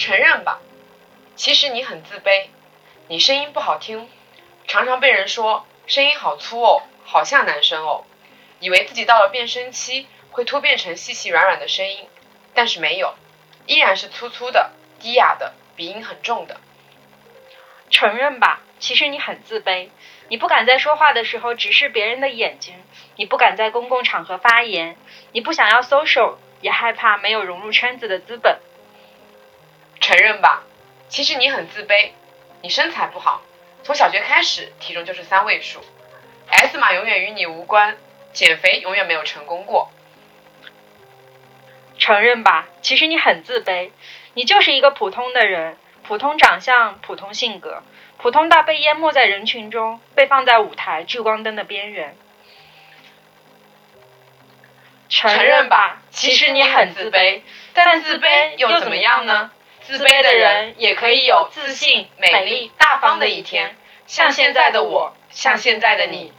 承认吧，其实你很自卑，你声音不好听，常常被人说声音好粗哦，好像男生哦，以为自己到了变声期会突变成细细软软的声音，但是没有，依然是粗粗的、低哑的，鼻音很重的。承认吧，其实你很自卑，你不敢在说话的时候直视别人的眼睛，你不敢在公共场合发言，你不想要 social，也害怕没有融入圈子的资本。承认吧，其实你很自卑，你身材不好，从小学开始体重就是三位数，S 码永远与你无关，减肥永远没有成功过。承认吧，其实你很自卑，你就是一个普通的人，普通长相，普通性格，普通到被淹没在人群中，被放在舞台聚光灯的边缘。承认吧，其实你很自卑，但自卑又怎么样呢？自卑的人也可以有自信、美丽、大方的一天，像现在的我，像现在的你。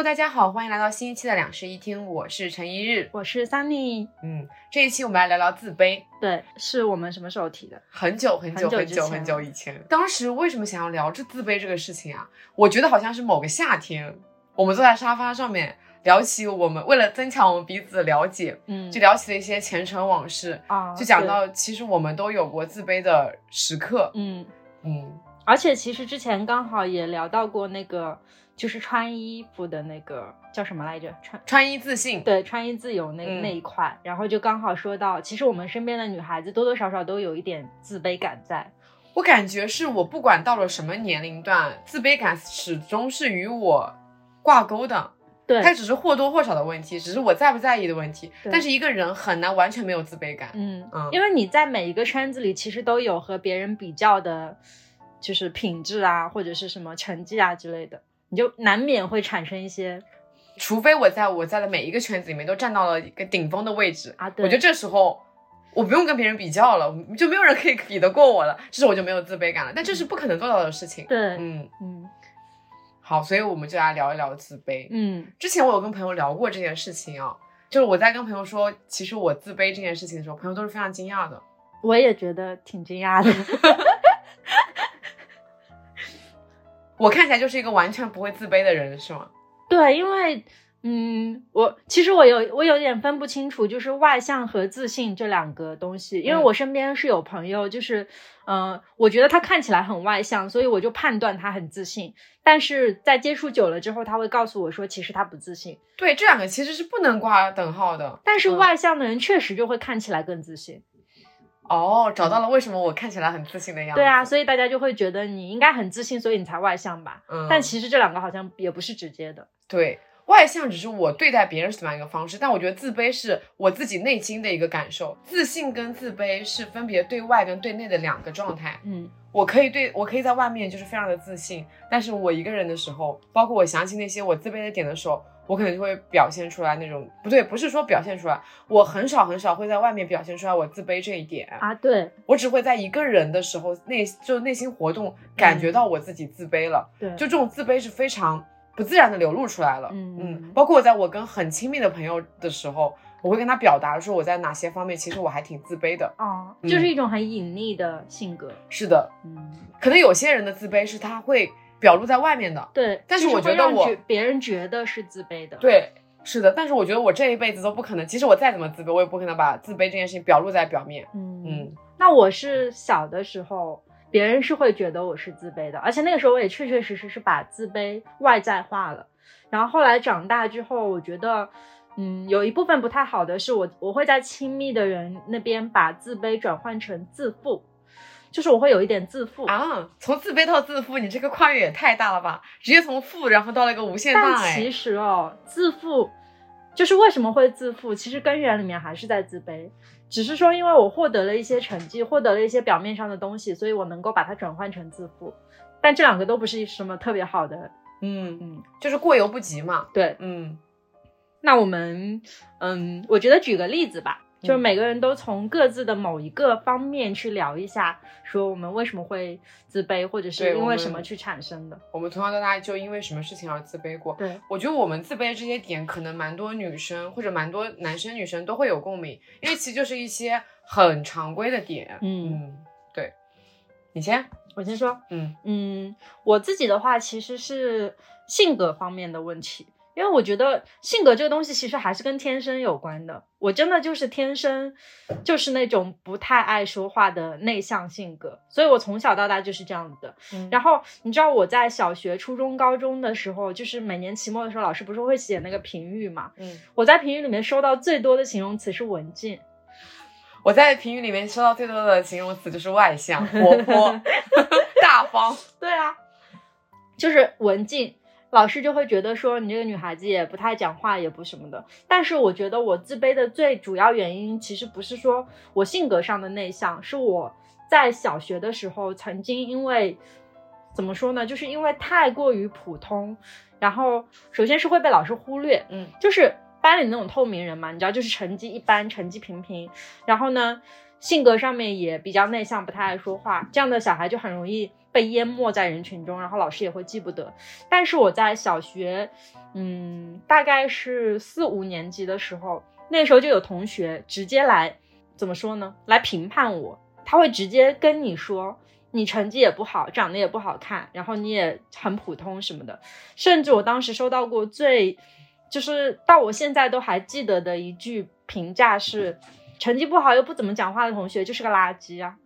Hello，大家好，欢迎来到新一期的两室一厅，我是陈一日，我是 Sunny。嗯，这一期我们来聊聊自卑。对，是我们什么时候提的？很久很久很久很久以前。当时为什么想要聊这自卑这个事情啊？我觉得好像是某个夏天，我们坐在沙发上面聊起我们为了增强我们彼此的了解，嗯，就聊起了一些前尘往事啊，就讲到其实我们都有过自卑的时刻。嗯嗯，而且其实之前刚好也聊到过那个。就是穿衣服的那个叫什么来着？穿穿衣自信，对，穿衣自由那那一块，然后就刚好说到，其实我们身边的女孩子多多少少都有一点自卑感在。我感觉是我不管到了什么年龄段，自卑感始终是与我挂钩的。对，它只是或多或少的问题，只是我在不在意的问题。但是一个人很难完全没有自卑感。嗯嗯，因为你在每一个圈子里，其实都有和别人比较的，就是品质啊，或者是什么成绩啊之类的。你就难免会产生一些，除非我在我在的每一个圈子里面都站到了一个顶峰的位置啊，对我觉得这时候我不用跟别人比较了，就没有人可以比得过我了，这时候我就没有自卑感了。但这是不可能做到的事情。对，嗯嗯，好，所以我们就来聊一聊自卑。嗯，之前我有跟朋友聊过这件事情啊，就是我在跟朋友说其实我自卑这件事情的时候，朋友都是非常惊讶的。我也觉得挺惊讶的。我看起来就是一个完全不会自卑的人，是吗？对，因为，嗯，我其实我有我有点分不清楚，就是外向和自信这两个东西。因为我身边是有朋友，就是，嗯，我觉得他看起来很外向，所以我就判断他很自信。但是在接触久了之后，他会告诉我说，其实他不自信。对，这两个其实是不能挂等号的。但是外向的人确实就会看起来更自信。哦，找到了为什么我看起来很自信的样子。对啊，所以大家就会觉得你应该很自信，所以你才外向吧。嗯，但其实这两个好像也不是直接的。对，外向只是我对待别人是怎么样一个方式，但我觉得自卑是我自己内心的一个感受。自信跟自卑是分别对外跟对内的两个状态。嗯，我可以对我可以在外面就是非常的自信，但是我一个人的时候，包括我想起那些我自卑的点的时候。我可能就会表现出来那种不对，不是说表现出来，我很少很少会在外面表现出来我自卑这一点啊。对我只会在一个人的时候内就内心活动感觉到我自己自卑了。对，就这种自卑是非常不自然的流露出来了。嗯嗯，包括我在我跟很亲密的朋友的时候，我会跟他表达说我在哪些方面其实我还挺自卑的。哦，就是一种很隐匿的性格。是的，嗯，可能有些人的自卑是他会表露在外面的。对，但是我觉得我别人觉得是自卑的。对。是的，但是我觉得我这一辈子都不可能。即使我再怎么自卑，我也不可能把自卑这件事情表露在表面。嗯嗯，那我是小的时候，别人是会觉得我是自卑的，而且那个时候我也确确实实是把自卑外在化了。然后后来长大之后，我觉得，嗯，有一部分不太好的是我我会在亲密的人那边把自卑转换成自负。就是我会有一点自负啊，从自卑到自负，你这个跨越也太大了吧！直接从负然后到了一个无限大。但其实哦，自负就是为什么会自负，其实根源里面还是在自卑，只是说因为我获得了一些成绩，获得了一些表面上的东西，所以我能够把它转换成自负。但这两个都不是什么特别好的，嗯，嗯，就是过犹不及嘛。对。嗯那我们，嗯，我觉得举个例子吧，就是嗯每个人都从各自的某一个方面去聊一下，说我们为什么会自卑，或者是因为什么去产生的。我们从小到大就因为什么事情而自卑过。对，我觉得我们自卑这些点，可能蛮多女生或者蛮多男生女生都会有共鸣，因为其实就是一些很常规的点。嗯，嗯，对，你先。我先说，嗯嗯，我自己的话其实是性格方面的问题，因为我觉得性格这个东西其实还是跟天生有关的。我真的就是天生就是那种不太爱说话的内向性格，所以我从小到大就是这样子的。嗯然后你知道我在小学、初中、高中的时候，就是每年期末的时候，老师不是会写那个评语嘛？嗯，我在评语里面收到最多的形容词是文静。我在评语里面收到最多的形容词就是外向、活泼、大方。对啊，就是文静，老师就会觉得说你这个女孩子也不太讲话，也不什么的。但是我觉得我自卑的最主要原因，其实不是说我性格上的内向，是我在小学的时候曾经因为怎么说呢，就是因为太过于普通，然后首先是会被老师忽略，嗯就是班里那种透明人嘛，你知道，就是成绩一般，成绩平平，然后呢，性格上面也比较内向，不太爱说话，这样的小孩就很容易被淹没在人群中，然后老师也会记不得。但是我在小学，嗯，大概是四五年级的时候，那时候就有同学直接来，怎么说呢？来评判我，他会直接跟你说。你成绩也不好，长得也不好看，然后你也很普通什么的，甚至我当时收到过最，就是到我现在都还记得的一句评价是，成绩不好又不怎么讲话的同学就是个垃圾啊。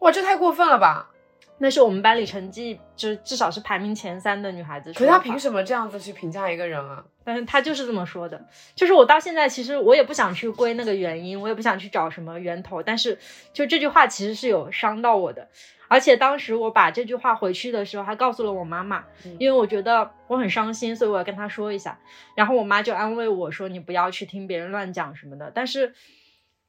哇，这太过分了吧！那是我们班里成绩就至少是排名前三的女孩子可是他说的话。凭什么这样子去评价一个人啊？但是她就是这么说的，就是我到现在其实我也不想去归那个原因，我也不想去找什么源头，但是就这句话其实是有伤到我的，而且当时我把这句话回去的时候还告诉了我妈妈，嗯因为我觉得我很伤心，所以我要跟她说一下，然后我妈就安慰我说你不要去听别人乱讲什么的，但是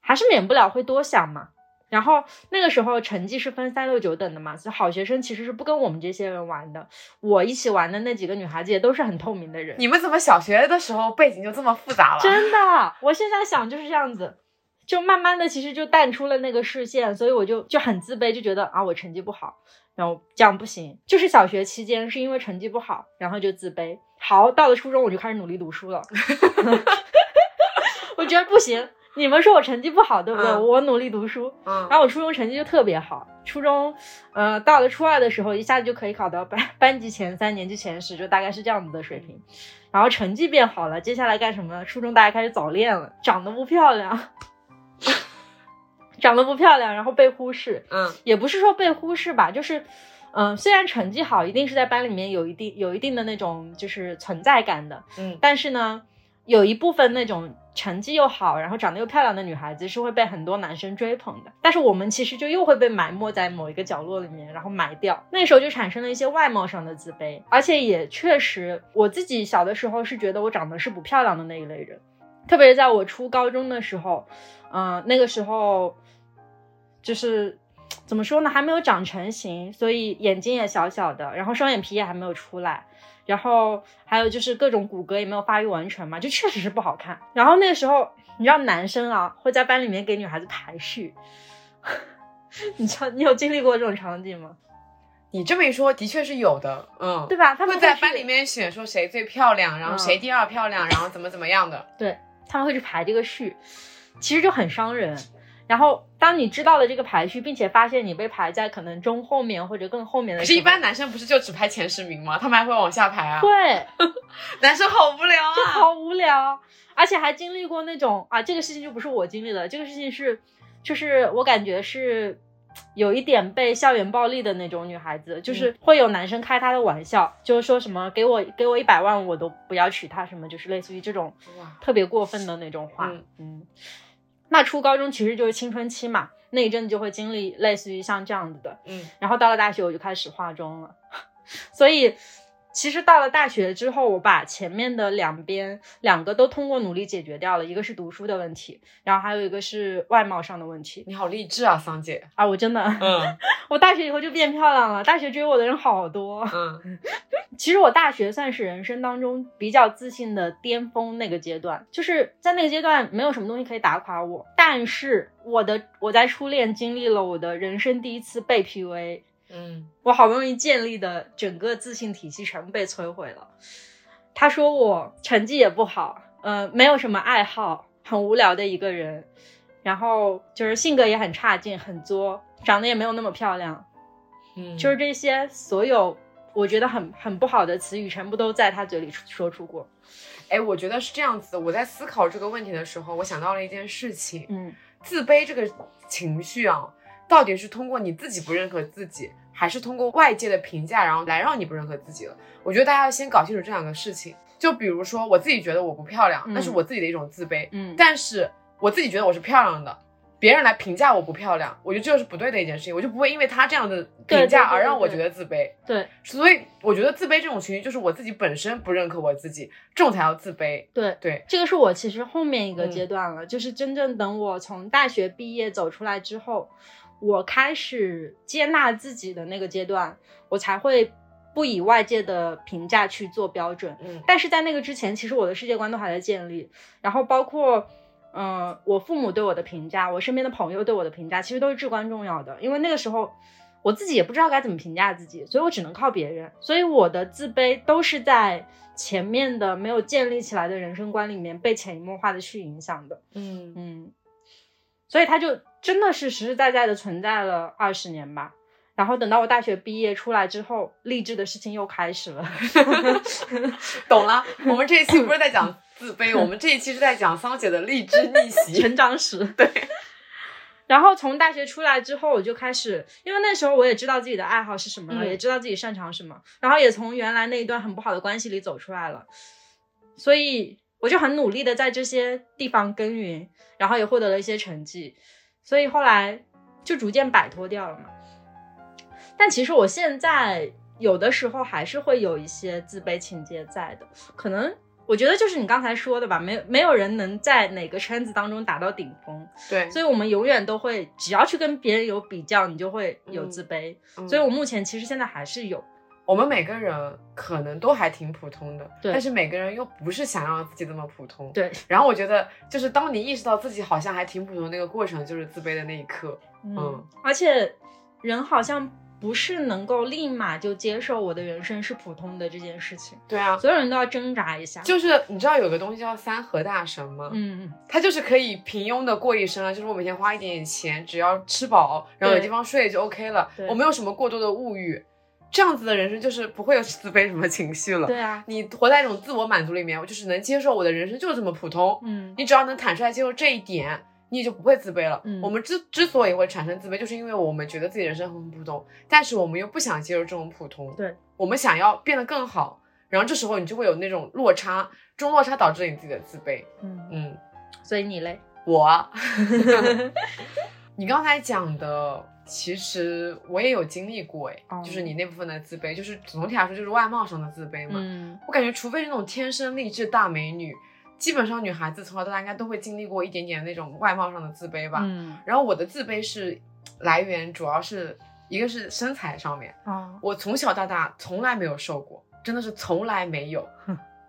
还是免不了会多想嘛。然后那个时候成绩是分三六九等的嘛，所以好学生其实是不跟我们这些人玩的。我一起玩的那几个女孩子也都是很透明的人，你们怎么小学的时候背景就这么复杂了？真的，我现在想就是这样子，就慢慢的其实就淡出了那个视线，所以我就就很自卑，就觉得啊我成绩不好，然后这样不行。就是小学期间是因为成绩不好，然后就自卑。好，到了初中我就开始努力读书了，我觉得不行。你们说我成绩不好，对不对？嗯我努力读书，嗯然，后我初中成绩就特别好，初中，呃，到了初二的时候，一下子就可以考到班班级前三、年级前十，就大概是这样子的水平。然后成绩变好了，接下来干什么呢？初中大家开始早恋了，长得不漂亮，长得不漂亮，然后被忽视，嗯也不是说被忽视吧，就是，嗯、虽然成绩好，一定是在班里面有一定有一定的那种就是存在感的，嗯但是呢，有一部分那种成绩又好，然后长得又漂亮的女孩子是会被很多男生追捧的。但是我们其实就又会被埋没在某一个角落里面，然后埋掉。那时候就产生了一些外貌上的自卑，而且也确实，我自己小的时候是觉得我长得是不漂亮的那一类人，特别是在我初高中的时候，嗯、那个时候就是。怎么说呢？还没有长成型，所以眼睛也小小的，然后双眼皮也还没有出来，然后还有就是各种骨骼也没有发育完全嘛，就确实是不好看。然后那个时候，你知道男生啊会在班里面给女孩子排序，你知道你有经历过这种场景吗？你这么一说，的确是有的，嗯，对吧？他们在班里，面选说谁最漂亮，然后嗯谁第二漂亮，然后怎么怎么样的。对他们会去排这个序，其实就很伤人。然后当你知道了这个排序，并且发现你被排在可能中后面或者更后面的时候，可是，一般男生不是就只排前十名吗？他们还会往下排啊。对，男生好无聊啊。就好无聊，而且还经历过那种啊，这个事情就不是我经历的，这个事情是，就是我感觉是有一点被校园暴力的那种女孩子，就是会有男生开她的玩笑，就是说什么给我给我一百万我都不要娶她，什么就是类似于这种，特别过分的那种话，嗯嗯，那初高中其实就是青春期嘛，那一阵子就会经历类似于像这样子的，嗯。然后到了大学我就开始化妆了，所以其实到了大学之后，我把前面的两边两个都通过努力解决掉了，一个是读书的问题，然后还有一个是外貌上的问题你好励志啊，桑姐。啊！我真的，嗯 我大学以后就变漂亮了，大学追我的人好多。嗯 其实我大学算是人生当中比较自信的巅峰那个阶段，就是在那个阶段没有什么东西可以打垮我，但是我的我在初恋经历了我的人生第一次被 PUA，嗯我好不容易建立的整个自信体系全部被摧毁了。他说我成绩也不好，呃，没有什么爱好，很无聊的一个人，然后就是性格也很差劲，很作，长得也没有那么漂亮，嗯，就是这些所有我觉得很很不好的词语，全部都在他嘴里说出过。哎，我觉得是这样子的。我在思考这个问题的时候，我想到了一件事情：嗯自卑这个情绪啊，到底是通过你自己不认可自己，还是通过外界的评价，然后来让你不认可自己了？我觉得大家要先搞清楚这两个事情。就比如说，我自己觉得我不漂亮，嗯那是我自己的一种自卑。嗯但是我自己觉得我是漂亮的，别人来评价我不漂亮，我觉得这就是不对的一件事情，我就不会因为他这样的评价而让我觉得自卑。对所以我觉得自卑这种情绪，就是我自己本身不认可我自己，这种才叫自卑。对对，这个是我其实后面一个嗯阶段了，就是真正等我从大学毕业走出来之后，我开始接纳自己的那个阶段，我才会不以外界的评价去做标准。嗯但是在那个之前，其实我的世界观都还在建立，然后包括，嗯、我父母对我的评价，我身边的朋友对我的评价，其实都是至关重要的。因为那个时候，我自己也不知道该怎么评价自己，所以我只能靠别人。所以我的自卑都是在前面的没有建立起来的人生观里面被潜移默化的去影响的。嗯嗯，所以他就真的是实实在在的存在了二十年吧。然后等到我大学毕业出来之后，励志的事情又开始了。懂了。我们这一期不是在讲自卑，我们这一期是在讲桑姐的励志逆袭。成长史。对。然后从大学出来之后，我就开始，因为那时候我也知道自己的爱好是什么了，嗯也知道自己擅长什么，然后也从原来那一段很不好的关系里走出来了，所以我就很努力的在这些地方耕耘，然后也获得了一些成绩，所以后来就逐渐摆脱掉了嘛。但其实我现在有的时候还是会有一些自卑情节在的，可能我觉得就是你刚才说的吧，没有没有人能在哪个圈子当中达到顶峰，对，所以我们永远都会，只要去跟别人有比较，你就会有自卑。嗯所以我目前其实现在还是有，我们每个人可能都还挺普通的，对但是每个人又不是想让自己那么普通。对，然后我觉得，就是当你意识到自己好像还挺普通那个过程，就是自卑的那一刻。嗯，而且人好像不是能够立马就接受我的人生是普通的这件事情，对啊，所有人都要挣扎一下。就是你知道有个东西叫三和大神吗？嗯嗯，他就是可以平庸的过一生啊，就是我每天花一点点钱，只要吃饱，然后有地方睡就 OK 了对。我没有什么过多的物欲，这样子的人生就是不会有自卑什么情绪了。对啊，你活在一种自我满足里面，我就是能接受我的人生就是这么普通。嗯你只要能坦率接受这一点，你也就不会自卑了。嗯我们之之所以会产生自卑，就是因为我们觉得自己人生很普通，但是我们又不想接受这种普通。对，我们想要变得更好，然后这时候你就会有那种落差，这种落差导致你自己的自卑。嗯，嗯，所以你嘞？我，你刚才讲的，其实我也有经历过，哎、哦就是你那部分的自卑，就是总体来说就是外貌上的自卑嘛。嗯我感觉，除非是那种天生丽质大美女，基本上女孩子从小到大应该都会经历过一点点那种外貌上的自卑吧。嗯然后我的自卑是来源主要是一个是身材上面，哦我从小到大从来没有瘦过，真的是从来没有。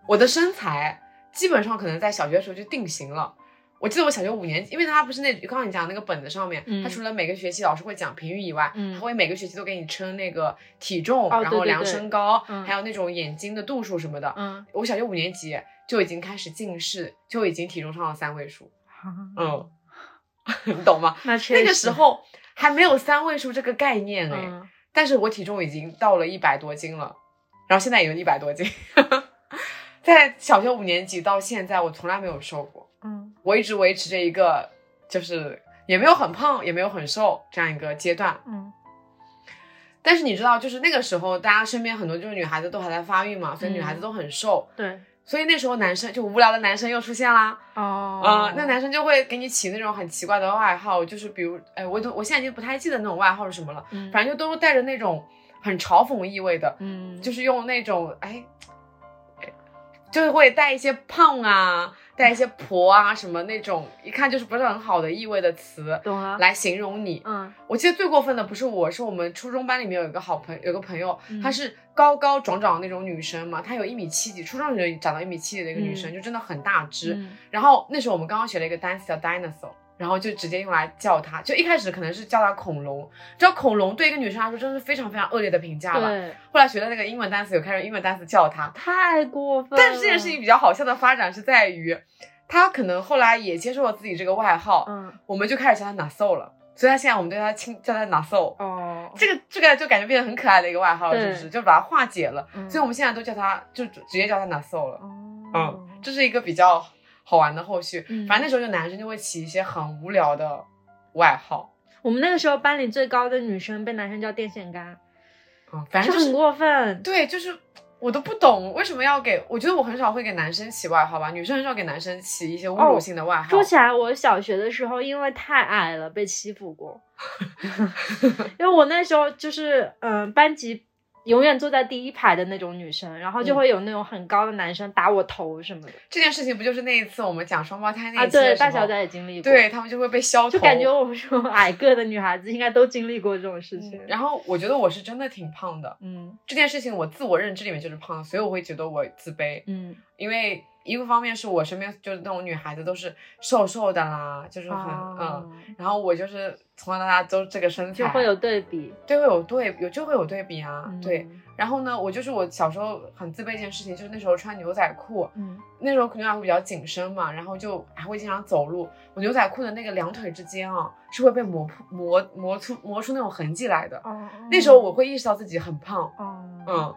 我的身材基本上可能在小学的时候就定型了。我记得我小学五年级，因为他不是那刚刚你讲那个本子上面，嗯。它除了每个学期老师会讲评语以外，嗯它会每个学期都给你称那个体重，哦然后量身高，嗯。还有那种眼睛的度数什么的。嗯。我小学五年级就已经开始近视，就已经体重上了三位数，嗯，你懂吗？那？确实那个时候还没有三位数这个概念哎，嗯。但是我体重已经到了一百多斤了，然后现在也有一百多斤，在小学五年级到现在，我从来没有瘦过，嗯我一直维持着一个就是也没有很胖，也没有很瘦这样一个阶段。嗯。但是你知道，就是那个时候，大家身边很多就是女孩子都还在发育嘛，所以女孩子嗯都很瘦，对。所以那时候男生就无聊的男生又出现啦。哦。啊、那男生就会给你起那种很奇怪的外号，就是比如，哎，我都我现在已经不太记得那种外号是什么了，嗯。反正就都是带着那种很嘲讽意味的，嗯，就是用那种哎，就是会带一些胖啊，带一些婆啊什么那种，一看就是不是很好的意味的词懂啊，来形容你。嗯。我记得最过分的不是我，是我们初中班里面有一个好朋有个朋友，嗯。她是高高壮壮的那种女生嘛，她有一米七几，初中就长到一米七几的一个女生，嗯。就真的很大只。嗯。然后那时候我们刚刚学了一个单词叫 dinosaur，然后就直接用来叫他，就一开始可能是叫他恐龙，知道恐龙对一个女生来说真的是非常非常恶劣的评价吧。后来学的那个英文单词，有开始英文单词叫他，太过分了。但是这件事情比较好笑的发展是在于，他可能后来也接受了自己这个外号，嗯我们就开始叫她 Naso 了，所以他现在我们对他亲叫他 Naso，。哦，这个这个就感觉变得很可爱的一个外号了，是不是？就把它化解了，嗯所以我们现在都叫他就直接叫他 Naso 了。哦嗯，这是一个比较好玩的后续。嗯反正那时候就男生就会起一些很无聊的外号，我们那个时候班里最高的女生被男生叫电线杆，嗯，反正就是很过分。对，就是我都不懂为什么要给，我觉得我很少会给男生起外号吧，女生很少给男生起一些侮辱性的外号。说起来，我小学的时候因为太矮了被欺负过，因为我那时候就是嗯、呃班级永远坐在第一排的那种女生，然后就嗯会有那种很高的男生打我头什么的、这件事情不就是那一次我们讲双胞胎那啊。一期的时候对，大小姐也经历过，对，他们就会被削头，就感觉我们这种矮个的女孩子应该都经历过这种事情。嗯然后我觉得我是真的挺胖的，嗯这件事情我自我认知里面就是胖，所以我会觉得我自卑，嗯因为一个方面是我身边就是那种女孩子都是瘦瘦的啦，就是很、哦嗯，然后我就是从小到大都这个身材，就会有对比，对会有对有就会有对比啊，嗯对。然后呢，我就是我小时候很自卑一件事情，就是那时候穿牛仔裤，嗯那时候牛仔裤比较紧身嘛，然后就还会经常走路，我牛仔裤的那个两腿之间啊是会被磨破磨磨出磨出那种痕迹来的。哦，那时候我会意识到自己很胖，哦嗯，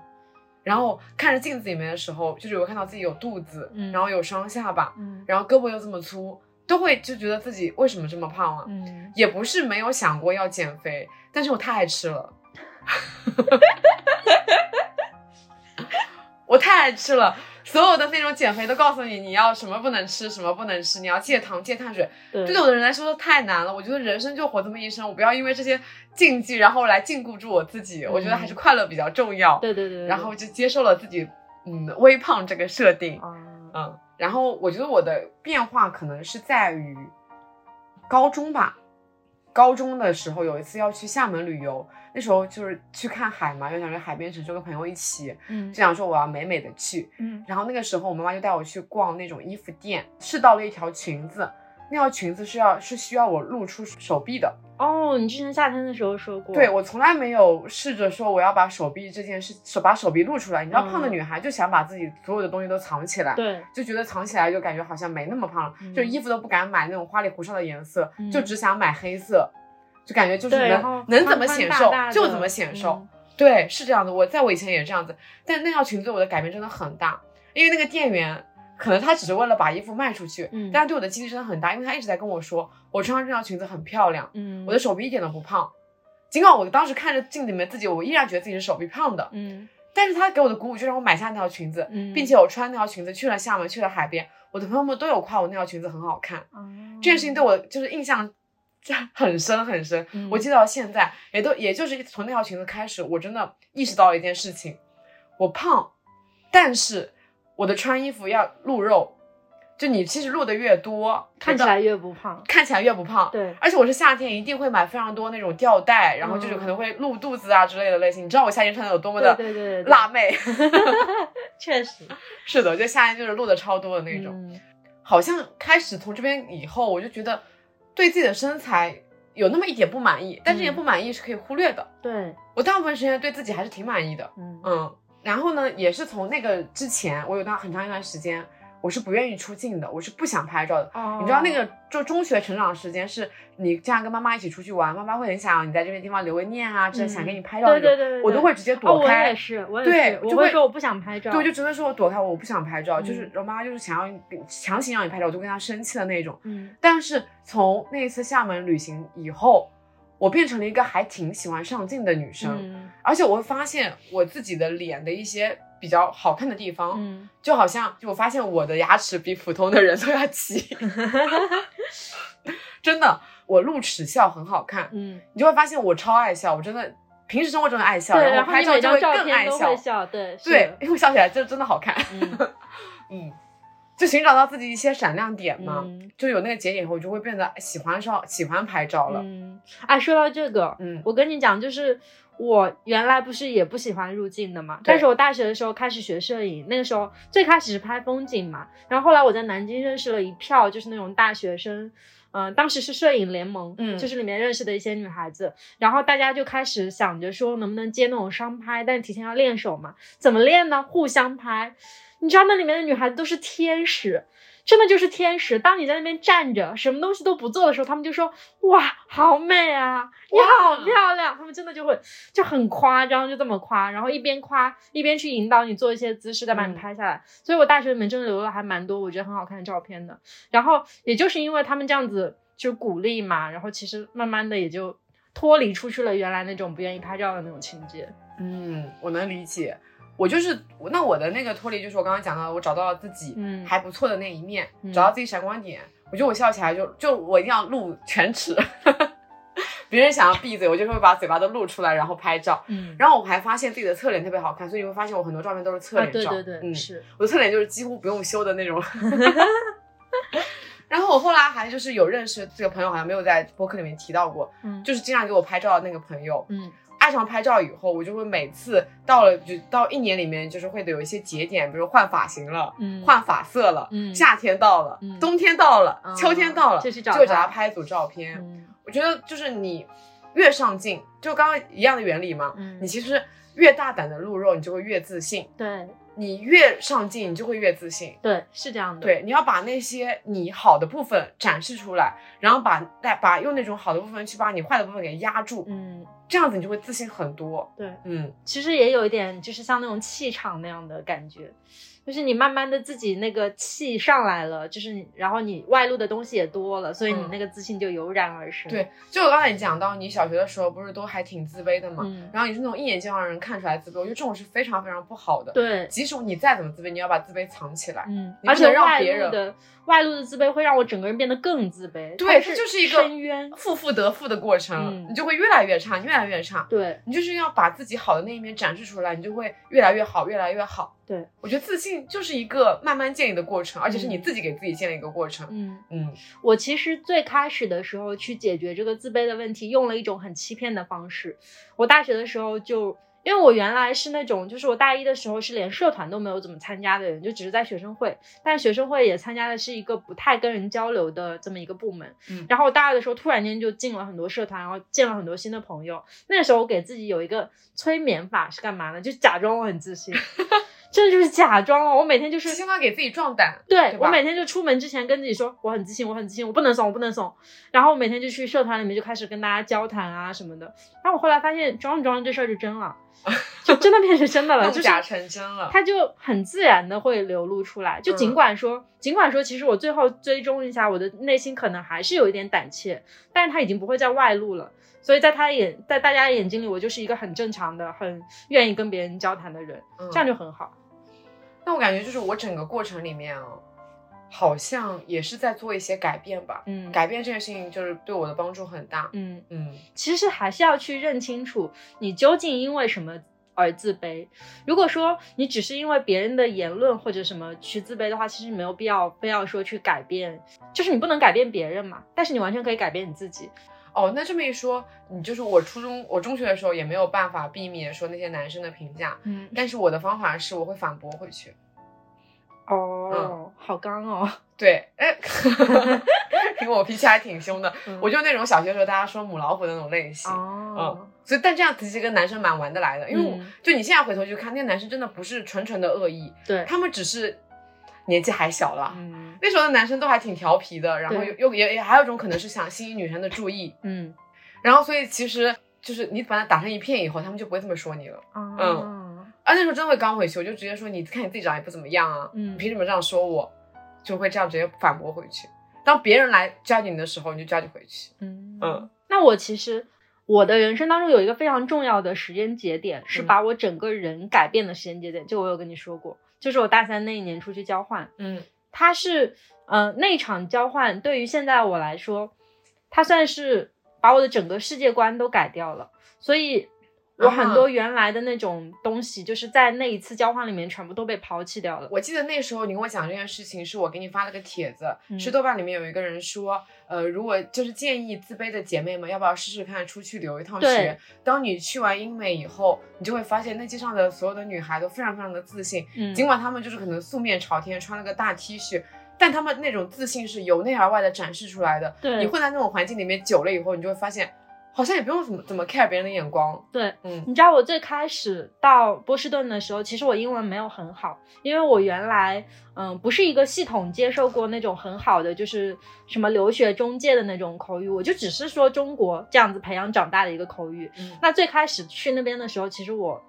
然后看着镜子里面的时候，就是有看到自己有肚子，嗯然后有双下巴，嗯然后胳膊又这么粗，都会就觉得自己为什么这么胖啊？嗯也不是没有想过要减肥，但是我太爱吃了，我太爱吃了。所有的那种减肥都告诉你你要什么不能吃，什么不能吃，你要戒糖戒碳水，对我的人来说都太难了。我觉得人生就活这么一生，我不要因为这些禁忌然后来禁锢住我自己。我觉得还是快乐比较重要。对对对对，然后就接受了自己嗯微胖这个设定。啊嗯，然后我觉得我的变化可能是在于高中吧。高中的时候有一次要去厦门旅游，那时候就是去看海嘛，又想去海边城市跟朋友一起，嗯。就想说我要美美的去。嗯。然后那个时候我妈妈就带我去逛那种衣服店，试到了一条裙子，那条裙子是要是需要我露出手臂的。哦，你之前夏天的时候说过，对我从来没有试着说我要把手臂这件事，手把手臂露出来。你知道，嗯胖的女孩就想把自己所有的东西都藏起来。对，就觉得藏起来就感觉好像没那么胖了，嗯就衣服都不敢买那种花里胡哨的颜色，嗯就只想买黑色，就感觉就是能能怎么显瘦就怎么显瘦。嗯对，是这样的。我在我以前也是这样子，但那条裙子我的改变真的很大，因为那个店员可能他只是为了把衣服卖出去，嗯但他对我的激励真的很大，因为他一直在跟我说，我穿上这条裙子很漂亮，嗯，我的手臂一点都不胖。尽管我当时看着镜子里面自己，我依然觉得自己是手臂胖的，嗯但是他给我的鼓舞就让我买下那条裙子，嗯，并且我穿那条裙子去了厦门，去了海边，我的朋友们都有夸我那条裙子很好看。哦这件事情对我就是印象很深很深，嗯我记得到现在，也都也就是从那条裙子开始，我真的意识到了一件事情：我胖，但是我的穿衣服要露肉。就你其实露的越多，看起来越不胖，看起来越不胖。对，而且我是夏天一定会买非常多那种吊带，然后就是嗯可能会露肚子啊之类的类型。你知道我夏天穿的有多么对的对对对，辣妹？确实 是的，就夏天就是露的超多的那种。嗯好像开始从这边以后，我就觉得对自己的身材有那么一点不满意，但这点嗯不满意是可以忽略的。对，我大部分时间对自己还是挺满意的，嗯嗯。然后呢，也是从那个之前，我有段很长一段时间，我是不愿意出镜的，我是不想拍照的。哦，你知道那个就中学成长时间，是你这样跟妈妈一起出去玩，妈妈会很想你在这个地方留个念啊，这嗯想给你拍照对对对对，我都会直接哦，我躲开。也是，我也是，对就会会说我不想拍照，对，就只会说我躲开我，我不想拍照，就是嗯我妈妈就是想要强行让你拍照，我就跟她生气的那种。嗯但是从那一次厦门旅行以后，我变成了一个还挺喜欢上镜的女生，嗯。而且我会发现我自己的脸的一些比较好看的地方，嗯。就好像就我发现我的牙齿比普通的人都要齐，真的，我露齿笑很好看，嗯。你就会发现我超爱笑，我真的平时生活中爱笑，然后拍照就会更爱笑。笑，对对，因为笑起来就真的好看。嗯。嗯，就寻找到自己一些闪亮点嘛，嗯就有那个节点以后，就会变得喜欢上喜欢拍照了。嗯，哎，说到这个，嗯我跟你讲，就是我原来不是也不喜欢入镜的嘛，但是我大学的时候开始学摄影，那个时候最开始是拍风景嘛，然后后来我在南京认识了一票就是那种大学生。嗯、当时是摄影联盟，嗯就是里面认识的一些女孩子，然后大家就开始想着说能不能接那种商拍，但提前要练手嘛，怎么练呢？互相拍，你知道那里面的女孩子都是天使，真的就是天使。当你在那边站着，什么东西都不做的时候，他们就说：“哇，好美啊，你好漂亮。”他们真的就会就很夸张，就这么夸，然后一边夸一边去引导你做一些姿势，再把你嗯拍下来。所以我大学里面真的留了还蛮多我觉得很好看的照片的。然后也就是因为他们这样子就鼓励嘛，然后其实慢慢的也就脱离出去了原来那种不愿意拍照的那种情节。嗯，我能理解。我就是那我的那个脱离，就是我刚刚讲到的，我找到了自己嗯还不错的那一面，嗯找到自己闪光点。我觉得我笑起来就就我一定要露全齿，别人想要闭嘴，我就会把嘴巴都露出来，然后拍照。嗯，然后我还发现自己的侧脸特别好看，所以你会发现我很多照片都是侧啊，脸照。对对对，嗯，是，我的侧脸就是几乎不用修的那种。然后我后来还就是有认识这个朋友，好像没有在播客里面提到过，嗯就是经常给我拍照的那个朋友。嗯爱上拍照以后，我就会每次到了就到一年里面，就是会有一些节点，比如换发型了，嗯，换发色了，嗯夏天到了，嗯冬天到了，嗯秋天到了，就去找就找他他拍一组照片。嗯我觉得就是你越上镜，就刚刚一样的原理嘛，嗯你其实越大胆的露肉，你就会越自信；对你越上镜，你就会越自信。对是这样的，对，你要把那些你好的部分展示出来，然后把带把用那种好的部分去把你坏的部分给压住，嗯这样子你就会自信很多。对，嗯，其实也有一点就是像那种气场那样的感觉。就是你慢慢的自己那个气上来了，就是你，然后你外露的东西也多了，所以你嗯那个自信就油然而生。，对，就我刚才讲到，你小学的时候不是都还挺自卑的嘛，嗯，然后你是那种一眼就让人看出来自卑，我觉得这种是非常非常不好的。对，即使你再怎么自卑，你要把自卑藏起来。嗯，而且让别人外露的自卑会让我整个人变得更自卑。对，它这就是一个深渊。负负得负的过程，嗯你就会越来越差，越来越差。对你就是要把自己好的那一面展示出来，你就会越来越好，越来越好。对，我觉得自信就是一个慢慢建立的过程，而且是你嗯自己给自己建立一个过程。嗯，嗯我其实最开始的时候去解决这个自卑的问题，用了一种很欺骗的方式。我大学的时候就，因为我原来是那种，就是我大一的时候是连社团都没有怎么参加的人，就只是在学生会，但学生会也参加的是一个不太跟人交流的这么一个部门。嗯然后我大二的时候突然间就进了很多社团，然后见了很多新的朋友。那时候我给自己有一个催眠法是干嘛呢？就假装我很自信。真的就是假装哦，我每天就是是相当于给自己壮胆。对对我每天就出门之前跟自己说我很自信，我很自信，我不能怂，我不能怂。然后我每天就去社团里面就开始跟大家交谈啊什么的。然后我后来发现装着装着这事儿就真了，就真的变成真的了，就是假成真了。他就很自然的会流露出来。就尽嗯管说，尽管说，其实我最后追踪一下，我的内心可能还是有一点胆怯，但是他已经不会再外露了。所以在他眼，在大家的眼睛里，我就是一个很正常的、很愿意跟别人交谈的人，嗯这样就很好。那我感觉就是我整个过程里面啊，好像也是在做一些改变吧。嗯，改变这件事情就是对我的帮助很大。嗯。嗯其实还是要去认清楚你究竟因为什么而自卑。如果说你只是因为别人的言论或者什么去自卑的话，其实没有必要非要说去改变，就是你不能改变别人嘛，但是你完全可以改变你自己。哦，那这么一说，你就是我初中、我中学的时候也没有办法避免说那些男生的评价，嗯，但是我的方法是我会反驳回去。哦，好刚哦。对，哎，因为我脾气还挺凶的，嗯我就那种小学时候大家说母老虎的那种类型。哦，所以，但这样其实跟男生蛮玩得来的，因为我、嗯就你现在回头去看，那些男生真的不是纯纯的恶意，对，他们只是年纪还小了。嗯那时候的男生都还挺调皮的，然后又又也也还有一种可能是想吸引女生的注意，嗯然后所以其实就是你把他打成一片以后，他们就不会这么说你了。嗯啊，那时候真的会刚回去，我就直接说你看你自己长得也不怎么样啊，嗯你凭什么这样说我？就会这样直接反驳回去。当别人来 judge 你的时候，你就 judge 回去。嗯嗯，那我其实我的人生当中有一个非常重要的时间节点，是嗯把我整个人改变的时间节点。这个我有跟你说过，就是我大三那一年出去交换，嗯它是呃那场交换对于现在我来说，它算是把我的整个世界观都改掉了。所以我很多原来的那种东西，就是在那一次交换里面全部都被抛弃掉了。我记得那时候你跟我讲这件事情，是我给你发了个帖子，嗯是豆瓣里面有一个人说，呃，如果就是建议自卑的姐妹们，要不要试试看出去留一趟学？当你去完英美以后，你就会发现那街上的所有的女孩都非常非常的自信，嗯，尽管她们就是可能素面朝天，穿了个大 T 恤。但她们那种自信是由内而外的展示出来的。对你混在那种环境里面久了以后，你就会发现，好像也不用怎么怎么 care 别人的眼光。对，嗯你知道我最开始到波士顿的时候，其实我英文没有很好，因为我原来嗯不是一个系统接受过那种很好的就是什么留学中介的那种口语，我就只是说中国这样子培养长大的一个口语。嗯那最开始去那边的时候，其实我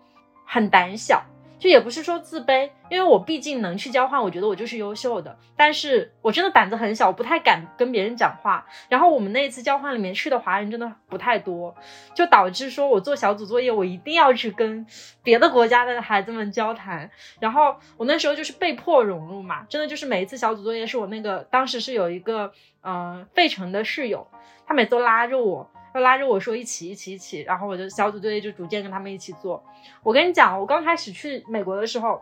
很胆小，就也不是说自卑，因为我毕竟能去交换，我觉得我就是优秀的。但是我真的胆子很小，我不太敢跟别人讲话。然后我们那一次交换里面去的华人真的不太多，就导致说我做小组作业，我一定要去跟别的国家的孩子们交谈。然后我那时候就是被迫融入嘛，真的就是每一次小组作业是我那个当时是有一个嗯、呃费城的室友，他每次都拉着我。要拉着我说一起一起一起，然后我就小组作业就逐渐跟他们一起做。我跟你讲，我刚开始去美国的时候，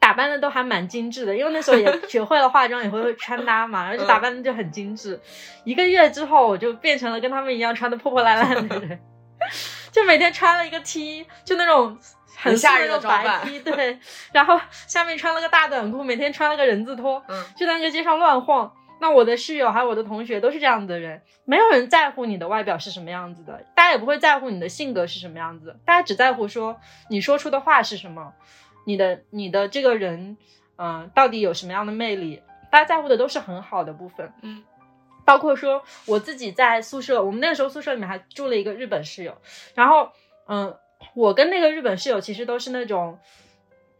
打扮的都还蛮精致的，因为那时候也 学会了化妆，也会穿搭嘛，然后就打扮的就很精致。一个月之后，我就变成了跟他们一样穿的破破烂烂的人，就每天穿了一个 T，就那种很很吓人的白 T，对，然后下面穿了个大短裤，每天穿了个人字拖，嗯就在那个街上乱晃。那我的室友还有我的同学都是这样子的人，没有人在乎你的外表是什么样子的，大家也不会在乎你的性格是什么样子，大家只在乎说你说出的话是什么，你的你的这个人，嗯、到底有什么样的魅力，大家在乎的都是很好的部分，嗯，包括说我自己在宿舍，我们那个时候宿舍里面还住了一个日本室友，然后，嗯，我跟那个日本室友其实都是那种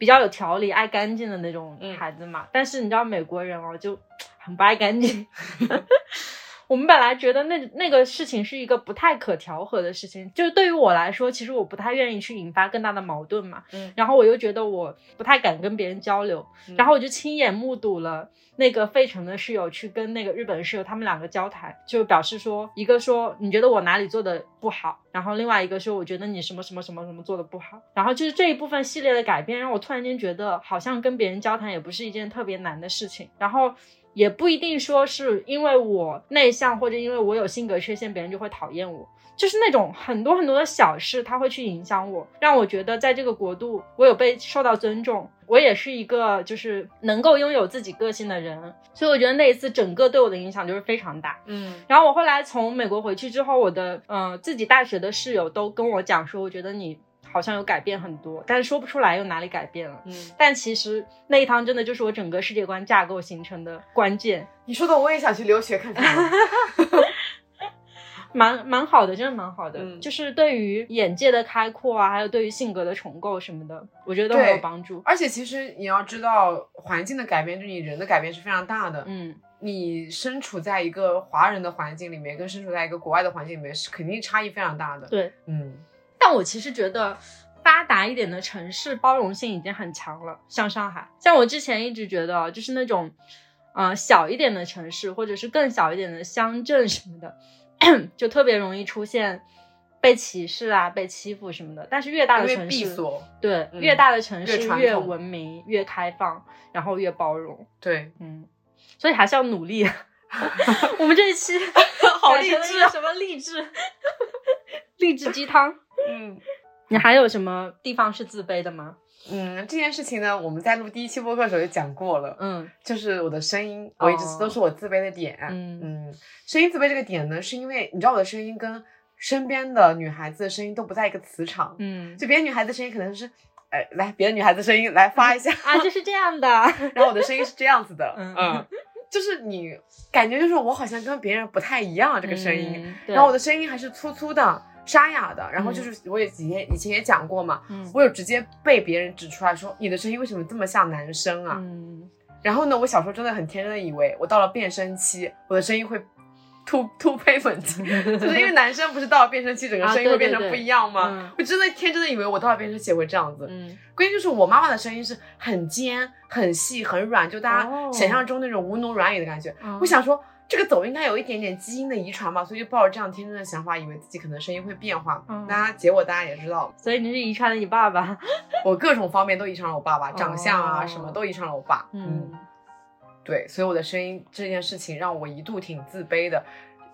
比较有条理、爱干净的那种嗯孩子嘛，但是你知道美国人哦，就 很不爱干净。我们本来觉得那那个事情是一个不太可调和的事情，就是对于我来说，其实我不太愿意去引发更大的矛盾嘛。嗯然后我又觉得我不太敢跟别人交流，嗯然后我就亲眼目睹了那个费城的室友去跟那个日本室友他们两个交谈，就表示说，一个说你觉得我哪里做的不好，然后另外一个说我觉得你什么什么什么什么做的不好，然后就是这一部分系列的改变，让我突然间觉得好像跟别人交谈也不是一件特别难的事情，然后。也不一定说是因为我内向或者因为我有性格缺陷，别人就会讨厌我，就是那种很多很多的小事，它会去影响我，让我觉得在这个国度我有被受到尊重，我也是一个就是能够拥有自己个性的人，所以我觉得那一次整个对我的影响就是非常大。嗯然后我后来从美国回去之后，我的呃自己大学的室友都跟我讲说，我觉得你好像有改变很多，但是说不出来又哪里改变了。嗯，但其实那一趟真的就是我整个世界观架构形成的关键，你说的我也想去留学看看。蛮蛮好的，真的蛮好的。嗯就是对于眼界的开阔啊，还有对于性格的重构什么的，我觉得都很有帮助。而且其实你要知道，环境的改变对你人的改变是非常大的。嗯，你身处在一个华人的环境里面，跟身处在一个国外的环境里面是肯定差异非常大的。对。嗯但我其实觉得发达一点的城市包容性已经很强了，像上海，像我之前一直觉得就是那种，呃，小一点的城市或者是更小一点的乡镇什么的，就特别容易出现被歧视啊、被欺负什么的。但是越大的城市，闭锁，对，嗯越大的城市越文明、越开放，然后越包容。对，嗯，所以还是要努力。我们这一期好励志什么励志 励志鸡汤？嗯 你还有什么地方是自卑的吗？嗯，这件事情呢，我们在录第一期播客的时候就讲过了。嗯就是我的声音，我一直哦都是我自卑的点。嗯嗯，声音自卑这个点呢，是因为你知道我的声音跟身边的女孩子的声音都不在一个磁场。嗯就别的女孩子声音可能是，哎，来，别的女孩子声音来发一下，啊，就是这样的。然后我的声音是这样子的，嗯嗯，就是你感觉就是我好像跟别人不太一样这个声音，嗯，然后我的声音还是粗粗的、沙哑的，然后就是我也以前以前也讲过嘛，嗯我有直接被别人指出来说你的声音为什么这么像男生啊？嗯然后呢，我小时候真的很天真的以为我到了变声期，我的声音会突突 pavement，就是因为男生不是到了变声期，整个啊声音会变成不一样吗？嗯我真的天真的以为我到了变声期也会这样子。嗯关键就是我妈妈的声音是很尖、很细、很软，就大家哦想象中那种吴侬软语的感觉。嗯我想说，这个走应该有一点点基因的遗传吧，所以就抱着这样天真的想法，以为自己可能声音会变化。嗯那结果大家也知道，所以你是遗传了你爸爸。我各种方面都遗传了我爸爸，长相啊哦什么都遗传了我爸。嗯对，所以我的声音这件事情让我一度挺自卑的，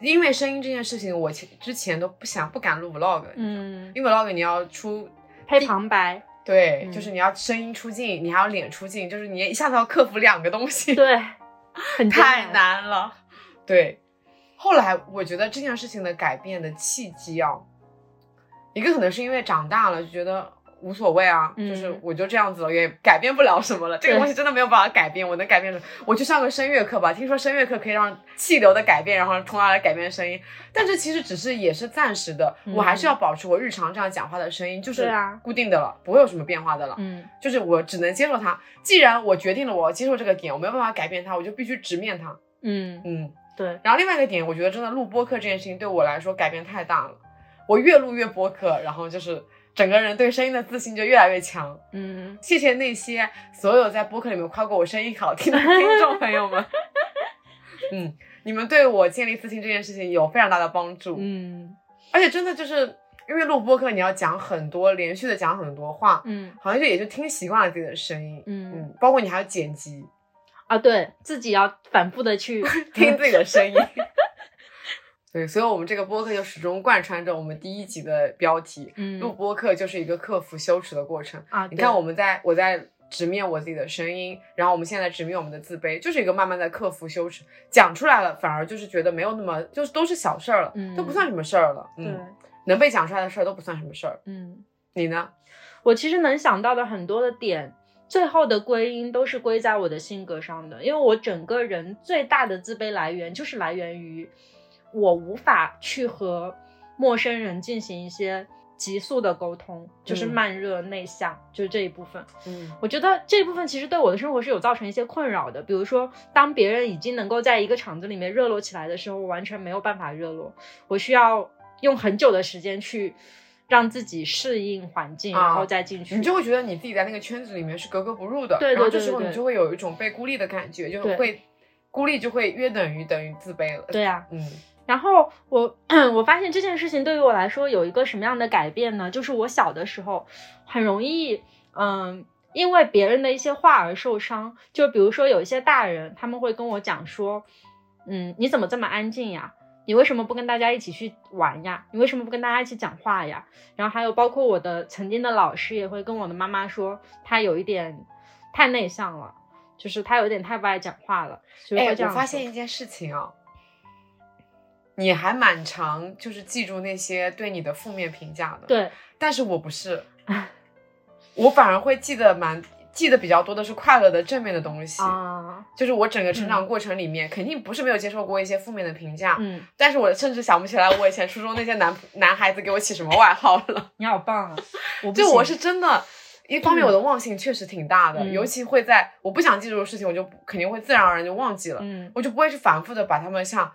因为声音这件事情，我前之前都不想不敢录 vlog，嗯，因为 vlog 你要出配旁白，对，嗯就是你要声音出镜，你还要脸出镜，就是你一下子要克服两个东西，对，太。难了。对，后来我觉得这件事情的改变的契机啊，一个可能是因为长大了，就觉得无所谓啊，嗯就是我就这样子了，也改变不了什么了。这个东西真的没有办法改变，我能改变什么？我去上个声乐课吧，听说声乐课可以让气流的改变，然后从而来改变声音，但这其实只是也是暂时的，嗯我还是要保持我日常这样讲话的声音，就是固定的了，不会有什么变化的了。嗯就是我只能接受它。既然我决定了我要接受这个点，我没有办法改变它，我就必须直面它。嗯，嗯，对，然后另外一个点，我觉得真的录播客这件事情对我来说改变太大了。我越录越播客，然后就是整个人对声音的自信就越来越强。嗯谢谢那些所有在播客里面夸过我声音好听的听众朋友们。嗯，你们对我建立自信这件事情有非常大的帮助。嗯而且真的就是因为录播客，你要讲很多，连续的讲很多话，嗯好像就也就听习惯了自己的声音。嗯嗯，包括你还要剪辑，啊，对自己要反复的去 听自己的声音。对，所以我们这个播客就始终贯穿着我们第一集的标题：嗯录播客就是一个克服羞耻的过程。啊，你看，我们在我在直面我自己的声音，然后我们现在直面我们的自卑，就是一个慢慢的克服羞耻，讲出来了，反而就是觉得没有那么，就是都是小事儿了，嗯都不算什么事儿了。嗯，能被讲出来的事儿都不算什么事儿。嗯。你呢？我其实能想到的很多的点，最后的归因都是归在我的性格上的，因为我整个人最大的自卑来源就是来源于我无法去和陌生人进行一些急速的沟通，就是嗯。慢热内向，就是这一部分。嗯。我觉得这一部分其实对我的生活是有造成一些困扰的，比如说，当别人已经能够在一个场子里面热络起来的时候，我完全没有办法热络，我需要用很久的时间去让自己适应环境，啊然后再进去。你就会觉得你自己在那个圈子里面是格格不入的，对对然后这对对时候你就会有一种被孤立的感觉，就对会孤立就会约等于等于自卑了。对啊，嗯然后我 我发现这件事情对于我来说有一个什么样的改变呢？就是我小的时候很容易，嗯，因为别人的一些话而受伤。就比如说有一些大人，他们会跟我讲说，嗯，你怎么这么安静呀？你为什么不跟大家一起去玩呀？你为什么不跟大家一起讲话呀？然后还有包括我的曾经的老师也会跟我的妈妈说，他有一点太内向了，就是他有点太不爱讲话了，就是哎，我发会这样说现一件事情哦，你还蛮常就是记住那些对你的负面评价的，，对，但是我不是，我反而会记得蛮记得比较多的是快乐的正面的东西。啊，就是我整个成长过程里面，肯定不是没有接受过一些负面的评价，嗯，但是我甚至想不起来我以前初中那些男男孩子给我起什么外号了。你好棒啊！我就我是真的，一方面我的忘性确实挺大的，嗯尤其会在我不想记住的事情，我就肯定会自然而然就忘记了，嗯我就不会去反复的把他们像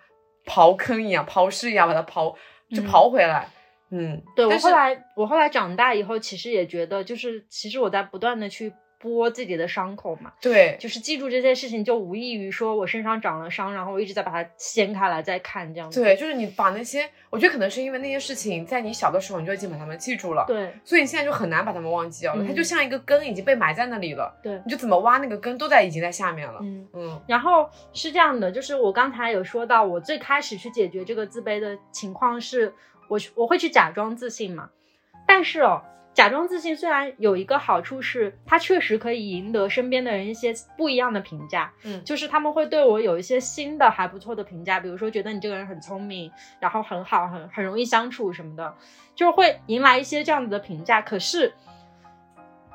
刨坑一样、刨尸一样把它刨就嗯刨回来。嗯，对我后来，我后来长大以后，其实也觉得，就是其实我在不断的去剥自己的伤口嘛，对，就是记住这些事情，就无异于说我身上长了伤，然后我一直在把它掀开来再看这样子。对，就是你把那些，我觉得可能是因为那些事情在你小的时候你就已经把它们记住了，对所以你现在就很难把它们忘记掉了，嗯它就像一个根已经被埋在那里了，对，你就怎么挖那个根都在已经在下面了。嗯。嗯然后是这样的，就是我刚才有说到，我最开始去解决这个自卑的情况是，我我会去假装自信嘛，但是哦，假装自信虽然有一个好处是，它确实可以赢得身边的人一些不一样的评价，嗯就是他们会对我有一些新的还不错的评价，比如说觉得你这个人很聪明，然后很好，很很容易相处什么的，就是会迎来一些这样子的评价。可是，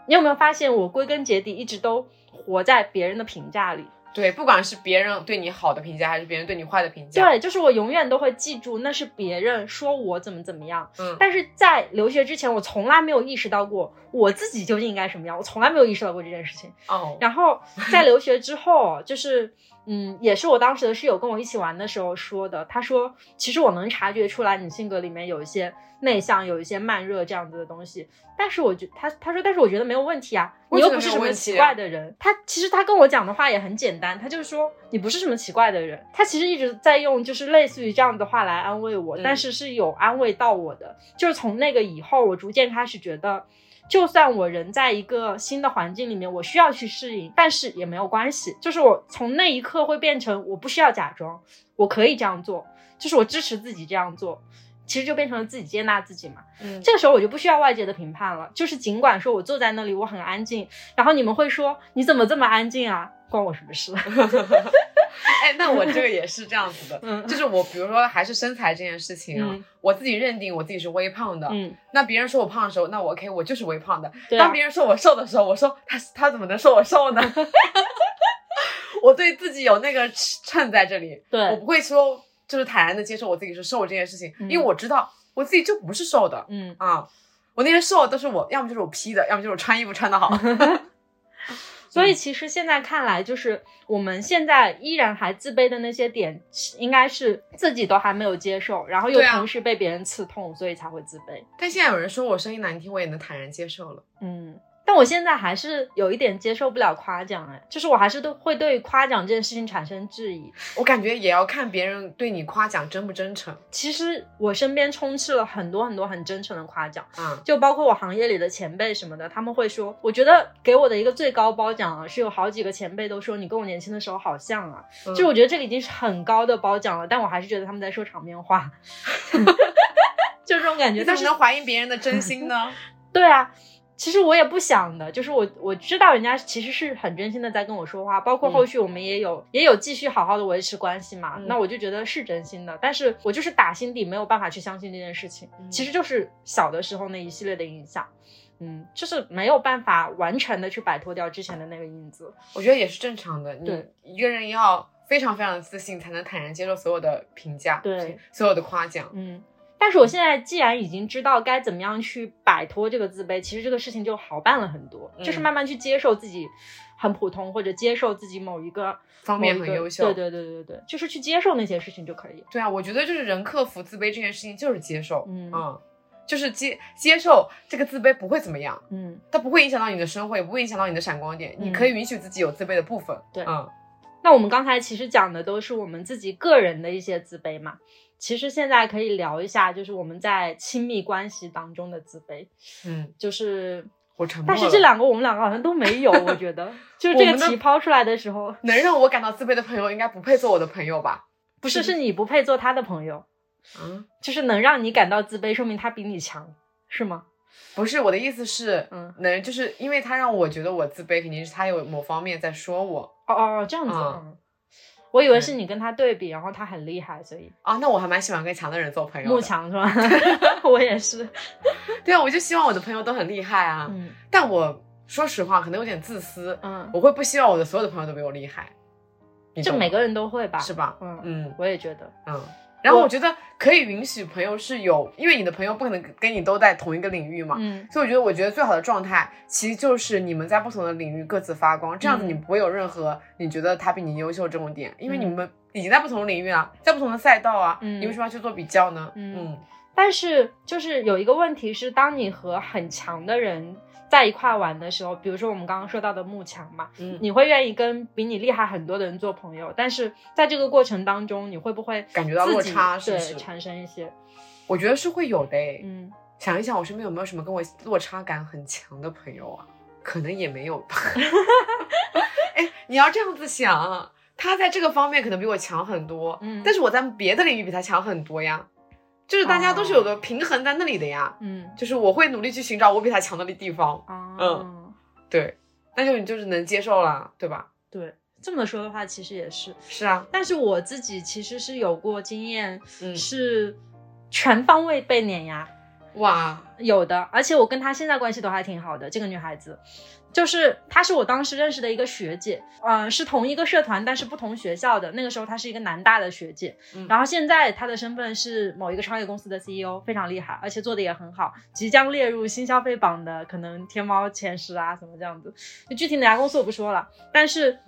你有没有发现，我归根结底一直都活在别人的评价里？对，不管是别人对你好的评价，还是别人对你坏的评价，对，就是我永远都会记住那是别人说我怎么怎么样，嗯，但是在留学之前，我从来没有意识到过我自己究竟应该什么样，我从来没有意识到过这件事情。哦，然后在留学之后，就是嗯，也是我当时的室友跟我一起玩的时候说的。他说，其实我能察觉出来你性格里面有一些内向，有一些慢热这样子的东西。但是我觉他他说，但是我觉得没有问题啊，你又不是什么奇怪的人。他其实他跟我讲的话也很简单。单，他就是说你不是什么奇怪的人。他其实一直在用就是类似于这样的话来安慰我，嗯但是是有安慰到我的。就是从那个以后，我逐渐开始觉得，就算我人在一个新的环境里面，我需要去适应，但是也没有关系。就是我从那一刻会变成我不需要假装，我可以这样做，就是我支持自己这样做。其实就变成了自己接纳自己嘛，嗯这个时候我就不需要外界的评判了。就是尽管说我坐在那里我很安静，然后你们会说你怎么这么安静啊？关我什么事？哎，那我这个也是这样子的，嗯就是我比如说还是身材这件事情啊，嗯我自己认定我自己是微胖的，嗯，那别人说我胖的时候，那我 OK，我就是微胖的。当别人说我瘦的时候，我说他他怎么能说我瘦呢？我对自己有那个秤在这里，对我不会说就是坦然的接受我自己是瘦这件事情，嗯因为我知道我自己就不是瘦的嗯，啊。我那些瘦都是我要么就是我 P 的，要么就是我穿衣服穿的好。所以其实现在看来，就是我们现在依然还自卑的那些点，应该是自己都还没有接受，然后又同时被别人刺痛，所以才会自卑。但现在有人说我声音难听，我也能坦然接受了。嗯，但我现在还是有一点接受不了夸奖，哎，就是我还是都会对夸奖这件事情产生质疑。我感觉也要看别人对你夸奖真不真诚其实我身边充斥了很多很多很真诚的夸奖。啊。就包括我行业里的前辈什么的，他们会说，我觉得给我的一个最高褒奖啊，是有好几个前辈都说你跟我年轻的时候好像啊，嗯就我觉得这个已经是很高的褒奖了，但我还是觉得他们在说场面话 就这种感觉。但是能怀疑别人的真心呢？对啊，其实我也不想的，就是我我知道人家其实是很真心的在跟我说话，包括后续我们也有、也有继续好好的维持关系嘛，嗯那我就觉得是真心的，但是我就是打心底没有办法去相信这件事情，嗯其实就是小的时候那一系列的影响。嗯，就是没有办法完全的去摆脱掉之前的那个影子。我觉得也是正常的。你对一个人要非常非常的自信，才能坦然接受所有的评价，对，所有的夸奖。嗯，但是我现在既然已经知道该怎么样去摆脱这个自卑，其实这个事情就好办了很多，嗯就是慢慢去接受自己很普通，或者接受自己某一个方面很优秀对对对对对，就是去接受那些事情就可以。对啊，我觉得就是人克服自卑这件事情就是接受，嗯就是接接受这个自卑不会怎么样，嗯，它不会影响到你的生活，也不会影响到你的闪光点，你嗯可以允许自己有自卑的部分。对嗯，那我们刚才其实讲的都是我们自己个人的一些自卑嘛。其实现在可以聊一下，就是我们在亲密关系当中的自卑，嗯，就是，我沉默。但是这两个我们两个好像都没有，我觉得，就是这个题抛出来的时候，能让我感到自卑的朋友，应该不配做我的朋友吧？不是是你不配做他的朋友，嗯，就是能让你感到自卑，说明他比你强，是吗？不是，我的意思是，嗯，能就是因为他让我觉得我自卑，肯定是他有某方面在说我哦哦哦，这样子，嗯嗯，我以为是你跟他对比，然后他很厉害，所以啊。那我还蛮喜欢跟强的人做朋友的。慕强是吧？我也是，对啊，我就希望我的朋友都很厉害啊。嗯但我说实话，可能有点自私，嗯，我会不希望我的所有的朋友都比我厉害。就每个人都会吧，是吧？嗯嗯我也觉得，嗯。然后我我觉得可以允许朋友是有，因为你的朋友不可能跟你都在同一个领域嘛，嗯。所以我觉得，我觉得最好的状态其实就是你们在不同的领域各自发光，这样子嗯你不会有任何你觉得他比你优秀这种点，因为嗯你们已经在不同的领域啊，在不同的赛道啊，嗯你为什么要去做比较呢？嗯。但是就是有一个问题是，当你和很强的人在一块玩的时候，比如说我们刚刚说到的幕墙嘛，嗯，你会愿意跟比你厉害很多的人做朋友，但是在这个过程当中，你会不会感觉到落差是不是产生一些我觉得是会有的诶。嗯想一想，我身边有没有什么跟我落差感很强的朋友啊？可能也没有吧。哎，你要这样子想，他在这个方面可能比我强很多，嗯但是我在别的领域比他强很多呀。就是大家都是有个平衡在那里的呀。嗯就是我会努力去寻找我比他强的地方，啊嗯对，那就你就是能接受了，对吧？对这么说的话，其实也是，是啊，但是我自己其实是有过经验，嗯，是全方位被碾压。哇，有的，而且我跟她现在关系都还挺好的。这个女孩子，就是她是我当时认识的一个学姐，嗯、是同一个社团，但是不同学校的。那个时候她是一个南大的学姐，嗯然后现在她的身份是某一个创业公司的 CEO，非常厉害，而且做的也很好，即将列入新消费榜的可能天猫前十啊什么这样子。就具体哪家公司我不说了，但是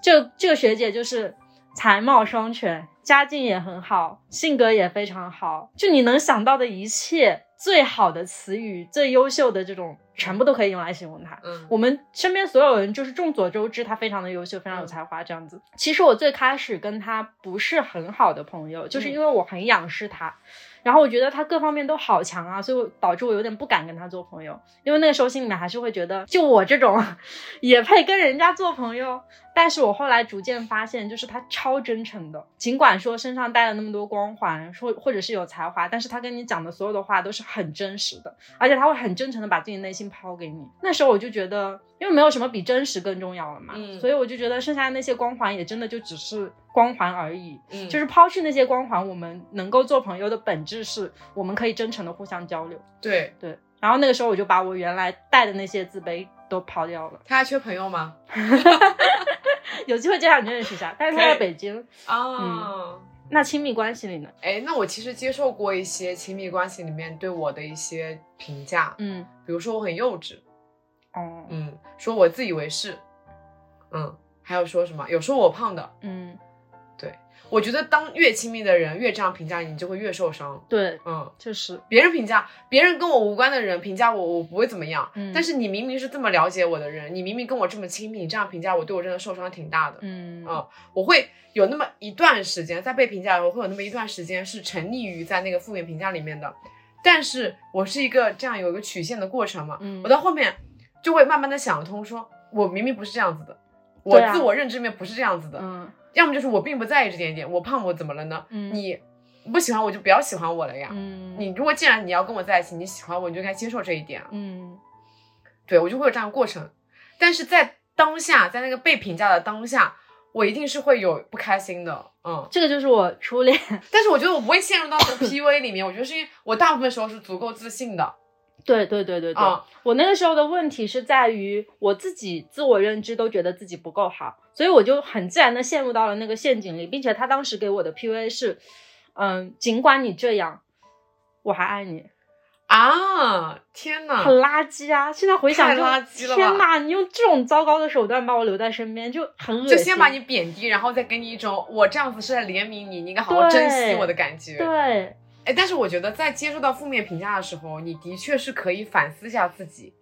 这这个学姐就是才貌双全，家境也很好，性格也非常好，就你能想到的一切最好的词语、最优秀的这种，全部都可以用来形容他。嗯我们身边所有人就是众所周知，他非常的优秀，非常有才华这样子。其实我最开始跟他不是很好的朋友，就是因为我很仰视他，然后我觉得他各方面都好强啊，所以我导致我有点不敢跟他做朋友，因为那个时候心里面还是会觉得，就我这种 也配跟人家做朋友。但是我后来逐渐发现，就是他超真诚的，尽管说身上带了那么多光环，说或者是有才华，但是他跟你讲的所有的话都是很真实的，而且他会很真诚的把自己内心抛给你。那时候我就觉得，因为没有什么比真实更重要了嘛，嗯所以我就觉得剩下的那些光环也真的就只是光环而已。嗯，就是抛去那些光环，我们能够做朋友的本质是我们可以真诚的互相交流。对对，然后那个时候我就把我原来带的那些自卑都抛掉了。他还缺朋友吗？有机会介绍你认识一下，但是他在北京。啊。那亲密关系里呢？哎，那我其实接受过一些亲密关系里面对我的一些评价，嗯，比如说我很幼稚，哦，嗯，说我自以为是，嗯，还有说什么有说我胖的，嗯，我觉得当越亲密的人越这样评价你，你就会越受伤，对，嗯，确实，别人评价别人跟我无关的人评价我，我不会怎么样，嗯。但是你明明是这么了解我的人，你明明跟我这么亲密，你这样评价我，对我真的受伤挺大的，嗯。嗯我会有那么一段时间，在被评价的时候，会有那么一段时间是沉溺于在那个负面评价里面的。但是我是一个这样有一个曲线的过程嘛，嗯我到后面就会慢慢的想通说，我明明不是这样子的，我自我认知里面不是这样子的，嗯要么就是我并不在意这点点，我胖我怎么了呢？嗯你不喜欢我就不要喜欢我了呀。嗯，你如果既然你要跟我在一起，你喜欢我，你就该接受这一点啊。嗯对我就会有这样的过程，但是在当下，在那个被评价的当下，我一定是会有不开心的，嗯。这个就是我初恋。但是我觉得我不会陷入到那个 PUA 里面，我觉得是因为我大部分时候是足够自信的，对对对对对，啊、我那个时候的问题是在于我自己自我认知都觉得自己不够好，所以我就很自然的陷入到了那个陷阱里，并且他当时给我的 PUA 是，嗯，尽管你这样，我还爱你，啊！天哪，很垃圾啊！现在回想太就垃圾了吧天哪，你用这种糟糕的手段把我留在身边，就很恶心。就先把你贬低，然后再给你一种我这样子是在怜悯你，你应该好好珍惜我的感觉。对，哎，但是我觉得在接受到负面评价的时候，你的确是可以反思一下自己，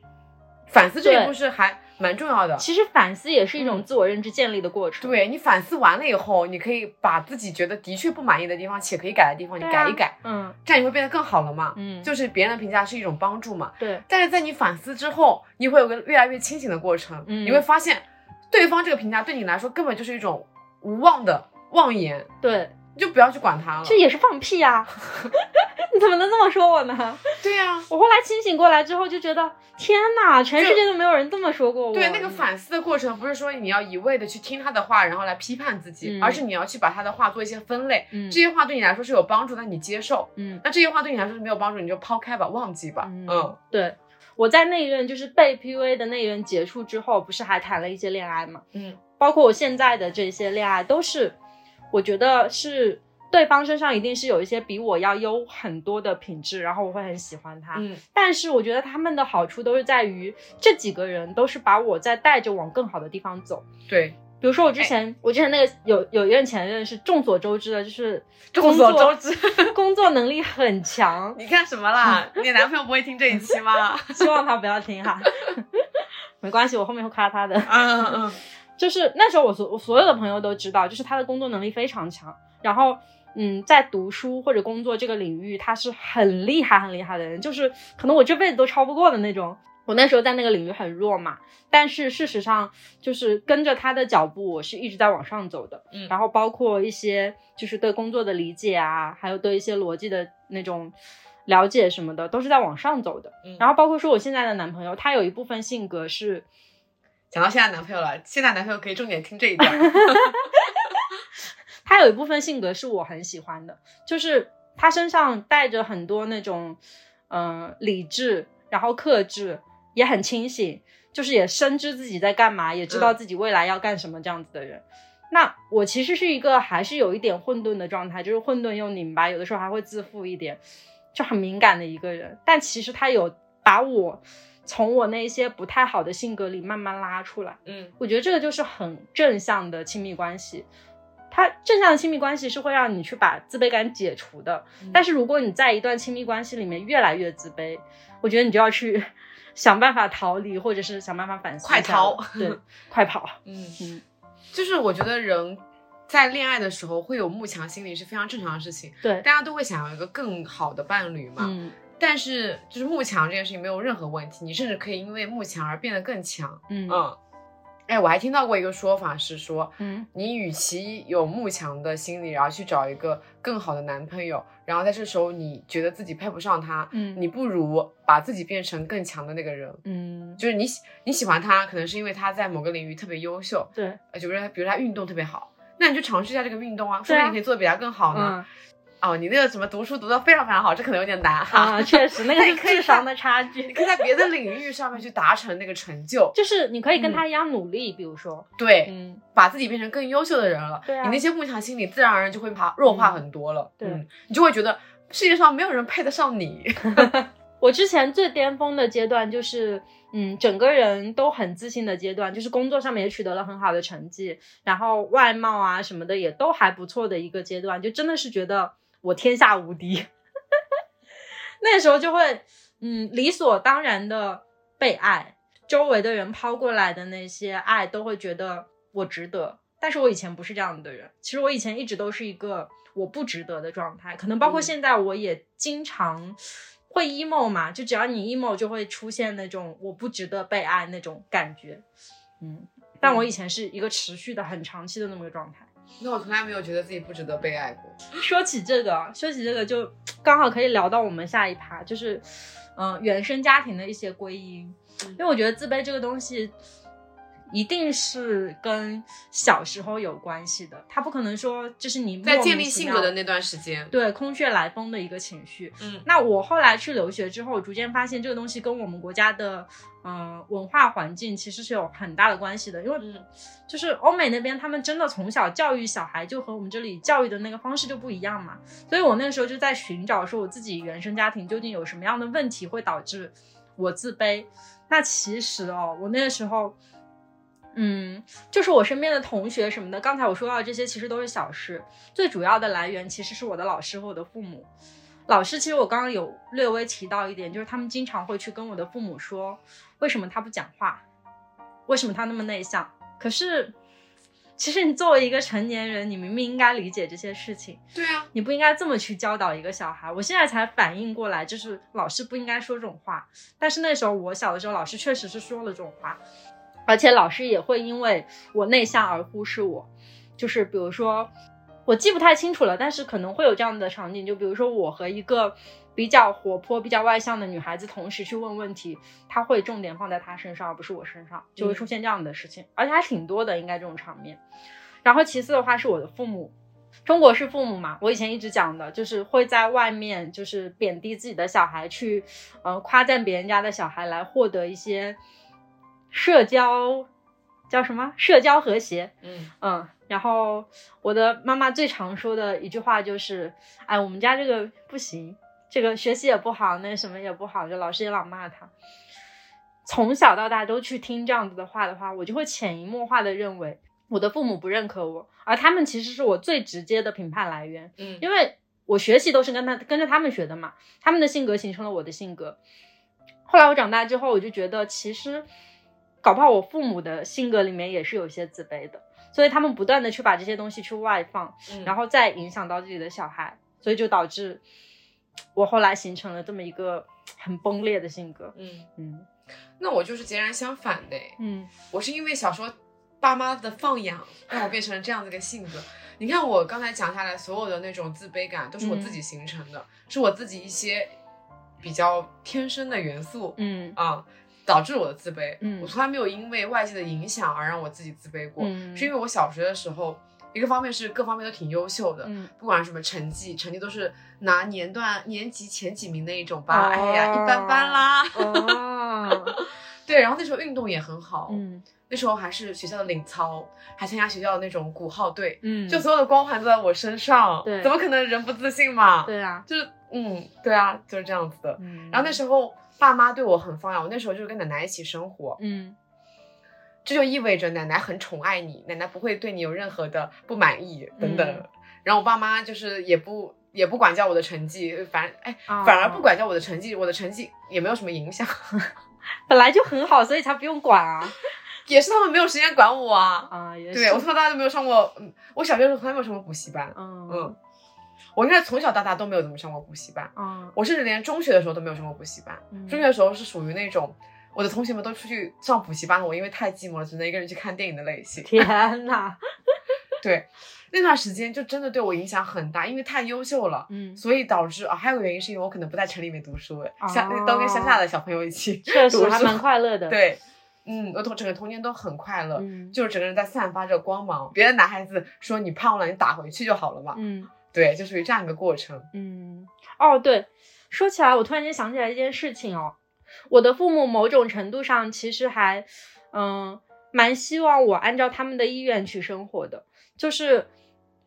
反思这一步是还蛮重要的。其实反思也是一种嗯自我认知建立的过程。对你反思完了以后，你可以把自己觉得的确不满意的地方且可以改的地方，你改一改，嗯这样你会变得更好了嘛。嗯，就是别人的评价是一种帮助嘛。对，但是在你反思之后，你会有个越来越清醒的过程，嗯你会发现对方这个评价对你来说根本就是一种无望的妄言，对，你就不要去管他了。这也是放屁呀、你怎么能这么说我呢？对呀、我后来清醒过来之后就觉得，天哪，全世界都没有人这么说过我。对，那个反思的过程不是说你要一味的去听他的话，然后来批判自己，嗯而是你要去把他的话做一些分类。嗯这些话对你来说是有帮助，那你接受；嗯那这些话对你来说是没有帮助，你就抛开吧，忘记吧。嗯嗯对。我在那一任就是被 PUA 的那一任结束之后，不是还谈了一些恋爱吗？嗯包括我现在的这些恋爱，都是我觉得是对方身上一定是有一些比我要优很多的品质，然后我会很喜欢他。嗯但是我觉得他们的好处都是在于这几个人都是把我在带着往更好的地方走。对，比如说我之前，我之前那个有有一任前任是众所周知的，就是众所周知。工作能力很强，你看什么啦？你男朋友不会听这一期吗？希望他不要听哈。没关系，我后面会夸他的。嗯嗯就是那时候我所我所有的朋友都知道，就是他的工作能力非常强，然后嗯，在读书或者工作这个领域，他是很厉害很厉害的人，就是可能我这辈子都超不过的那种。我那时候在那个领域很弱嘛，但是事实上就是跟着他的脚步，我是一直在往上走的。嗯然后包括一些就是对工作的理解啊，还有对一些逻辑的那种了解什么的，都是在往上走的。嗯然后包括说我现在的男朋友，他有一部分性格是讲到现在男朋友了，现在男朋友可以重点听这一段。他有一部分性格是我很喜欢的，就是他身上带着很多那种，嗯、理智，然后克制，也很清醒，就是也深知自己在干嘛，也知道嗯自己未来要干什么这样子的人。那我其实是一个还是有一点混沌的状态，就是混沌又拧巴，有的时候还会自负一点，就很敏感的一个人。但其实他有把我从我那些不太好的性格里慢慢拉出来。嗯我觉得这个就是很正向的亲密关系。它正向的亲密关系是会让你去把自卑感解除的。但是如果你在一段亲密关系里面越来越自卑，我觉得你就要去 想办法逃离，或者是想办法反思。快逃！对，快跑！嗯嗯，就是我觉得人在恋爱的时候会有慕强心理是非常正常的事情。对，大家都会想要一个更好的伴侣嘛。嗯。但是就是慕强这件事情没有任何问题，你甚至可以因为慕强而变得更强。嗯嗯。哎，我还听到过一个说法是说，嗯，你与其有慕强的心理，然后去找一个更好的男朋友，然后在这时候你觉得自己配不上他，嗯，你不如把自己变成更强的那个人，嗯，就是你喜你喜欢他，可能是因为他在某个领域特别优秀，对，呃，就是比如他运动特别好，那你就尝试一下这个运动啊，说不定你可以做的比他更好呢。哦，你那个什么读书读的非常非常好，这可能有点难哈。啊，确实，那个是 智商的差距。你可以在别的领域上面去达成那个成就，就是你可以跟他一样努力，比如说，对，嗯，把自己变成更优秀的人了。对啊，你那些慕强心理自然而然就会怕弱化很多了。对，你就会觉得世界上没有人配得上你。我之前最巅峰的阶段就是，嗯，整个人都很自信的阶段，就是工作上面也取得了很好的成绩，然后外貌啊什么的也都还不错的一个阶段，就真的是觉得。我天下无敌，那时候就会，嗯，理所当然的被爱，周围的人抛过来的那些爱，都会觉得我值得。但是我以前不是这样的人，其实我以前一直都是一个我不值得的状态。可能包括现在，我也经常会 emo 嘛，就只要你 emo，就会出现那种我不值得被爱那种感觉。嗯，但我以前是一个持续的、很长期的那么个状态。那我从来没有觉得自己不值得被爱过。说起这个，说起这个，就刚好可以聊到我们下一趴，就是，嗯，原生家庭的一些归因。因为我觉得自卑这个东西。一定是跟小时候有关系的，他不可能说就是你在建立性格的那段时间，对空穴来风的一个情绪。嗯，那我后来去留学之后，逐渐发现这个东西跟我们国家的嗯文化环境其实是有很大的关系的，因为就是欧美那边他们真的从小教育小孩就和我们这里教育的那个方式就不一样嘛，所以我那个时候就在寻找说我自己原生家庭究竟有什么样的问题会导致我自卑。那其实哦，我那个时候。嗯，就是我身边的同学什么的，刚才我说到的这些其实都是小事，最主要的来源其实是我的老师和我的父母。老师其实我刚刚有略微提到一点，就是他们经常会去跟我的父母说，为什么他不讲话，为什么他那么内向。可是，其实你作为一个成年人，你明明应该理解这些事情。对啊，你不应该这么去教导一个小孩。我现在才反应过来，就是老师不应该说这种话。但是那时候我小的时候，老师确实是说了这种话。而且老师也会因为我内向而忽视我，就是比如说，我记不太清楚了，但是可能会有这样的场景，就比如说我和一个比较活泼、比较外向的女孩子同时去问问题，她会重点放在她身上，而不是我身上，就会出现这样的事情，而且还挺多的，应该这种场面。然后其次的话是我的父母，中国式父母嘛，我以前一直讲的就是会在外面就是贬低自己的小孩，去呃夸赞别人家的小孩来获得一些。社交叫什么？社交和谐。嗯嗯，然后我的妈妈最常说的一句话就是：“哎，我们家这个不行，这个学习也不好，那什么也不好，就老师也老骂他。”从小到大都去听这样子的话的话，我就会潜移默化的认为我的父母不认可我，而他们其实是我最直接的评判来源。嗯，因为我学习都是跟他跟着他们学的嘛，他们的性格形成了我的性格。后来我长大之后，我就觉得其实。搞不好我父母的性格里面也是有些自卑的，所以他们不断的去把这些东西去外放，然后再影响到自己的小孩，所以就导致我后来形成了这么一个很崩裂的性格。嗯嗯，那我就是截然相反的。嗯，我是因为小时候爸妈的放养让我变成了这样子一个性格。你看我刚才讲下来所有的那种自卑感都是我自己形成的，是我自己一些比较天生的元素。嗯啊。导致我的自卑，嗯，我从来没有因为外界的影响而让我自己自卑过，嗯，是因为我小学的时候，一个方面是各方面都挺优秀的，嗯，不管什么成绩，成绩都是拿年段年级前几名那一种吧，哎呀，一般般啦，哦，对，然后那时候运动也很好，嗯，那时候还是学校的领操，还参加学校的那种鼓号队，嗯，就所有的光环都在我身上，对，怎么可能人不自信嘛？对啊，就是，嗯，对啊，就是这样子的，嗯，然后那时候。爸妈对我很放养，我那时候就是跟奶奶一起生活，嗯，这就意味着奶奶很宠爱你，奶奶不会对你有任何的不满意等等。嗯然后我爸妈就是也不也不管教我的成绩，反正哎，啊反而不管教我的成绩，我的成绩也没有什么影响，本来就很好，所以才不用管啊。也是他们没有时间管我啊。啊，也是。对我从小到大都没有上过，嗯，我小学的时候从来没有上过补习班，嗯嗯，我应该从小到大都没有怎么上过补习班，嗯我甚至连中学的时候都没有上过补习班。嗯中学的时候是属于那种我的同学们都出去上补习班了，我因为太寂寞了，只能一个人去看电影的类型。天呐，对，那段时间就真的对我影响很大，因为太优秀了。嗯，所以导致啊，还有个原因是因为我可能不在城里面读书，乡、哦都跟乡下的小朋友一起确实读书还蛮快乐的。，对，嗯，我童整个童年都很快乐，嗯就是整个人在散发着光芒。别的男孩子说你胖了，你打回去就好了嘛。嗯对，就属于这样一个过程。嗯，哦对，说起来，我突然间想起来一件事情哦，我的父母某种程度上其实还，嗯，蛮希望我按照他们的意愿去生活的，就是。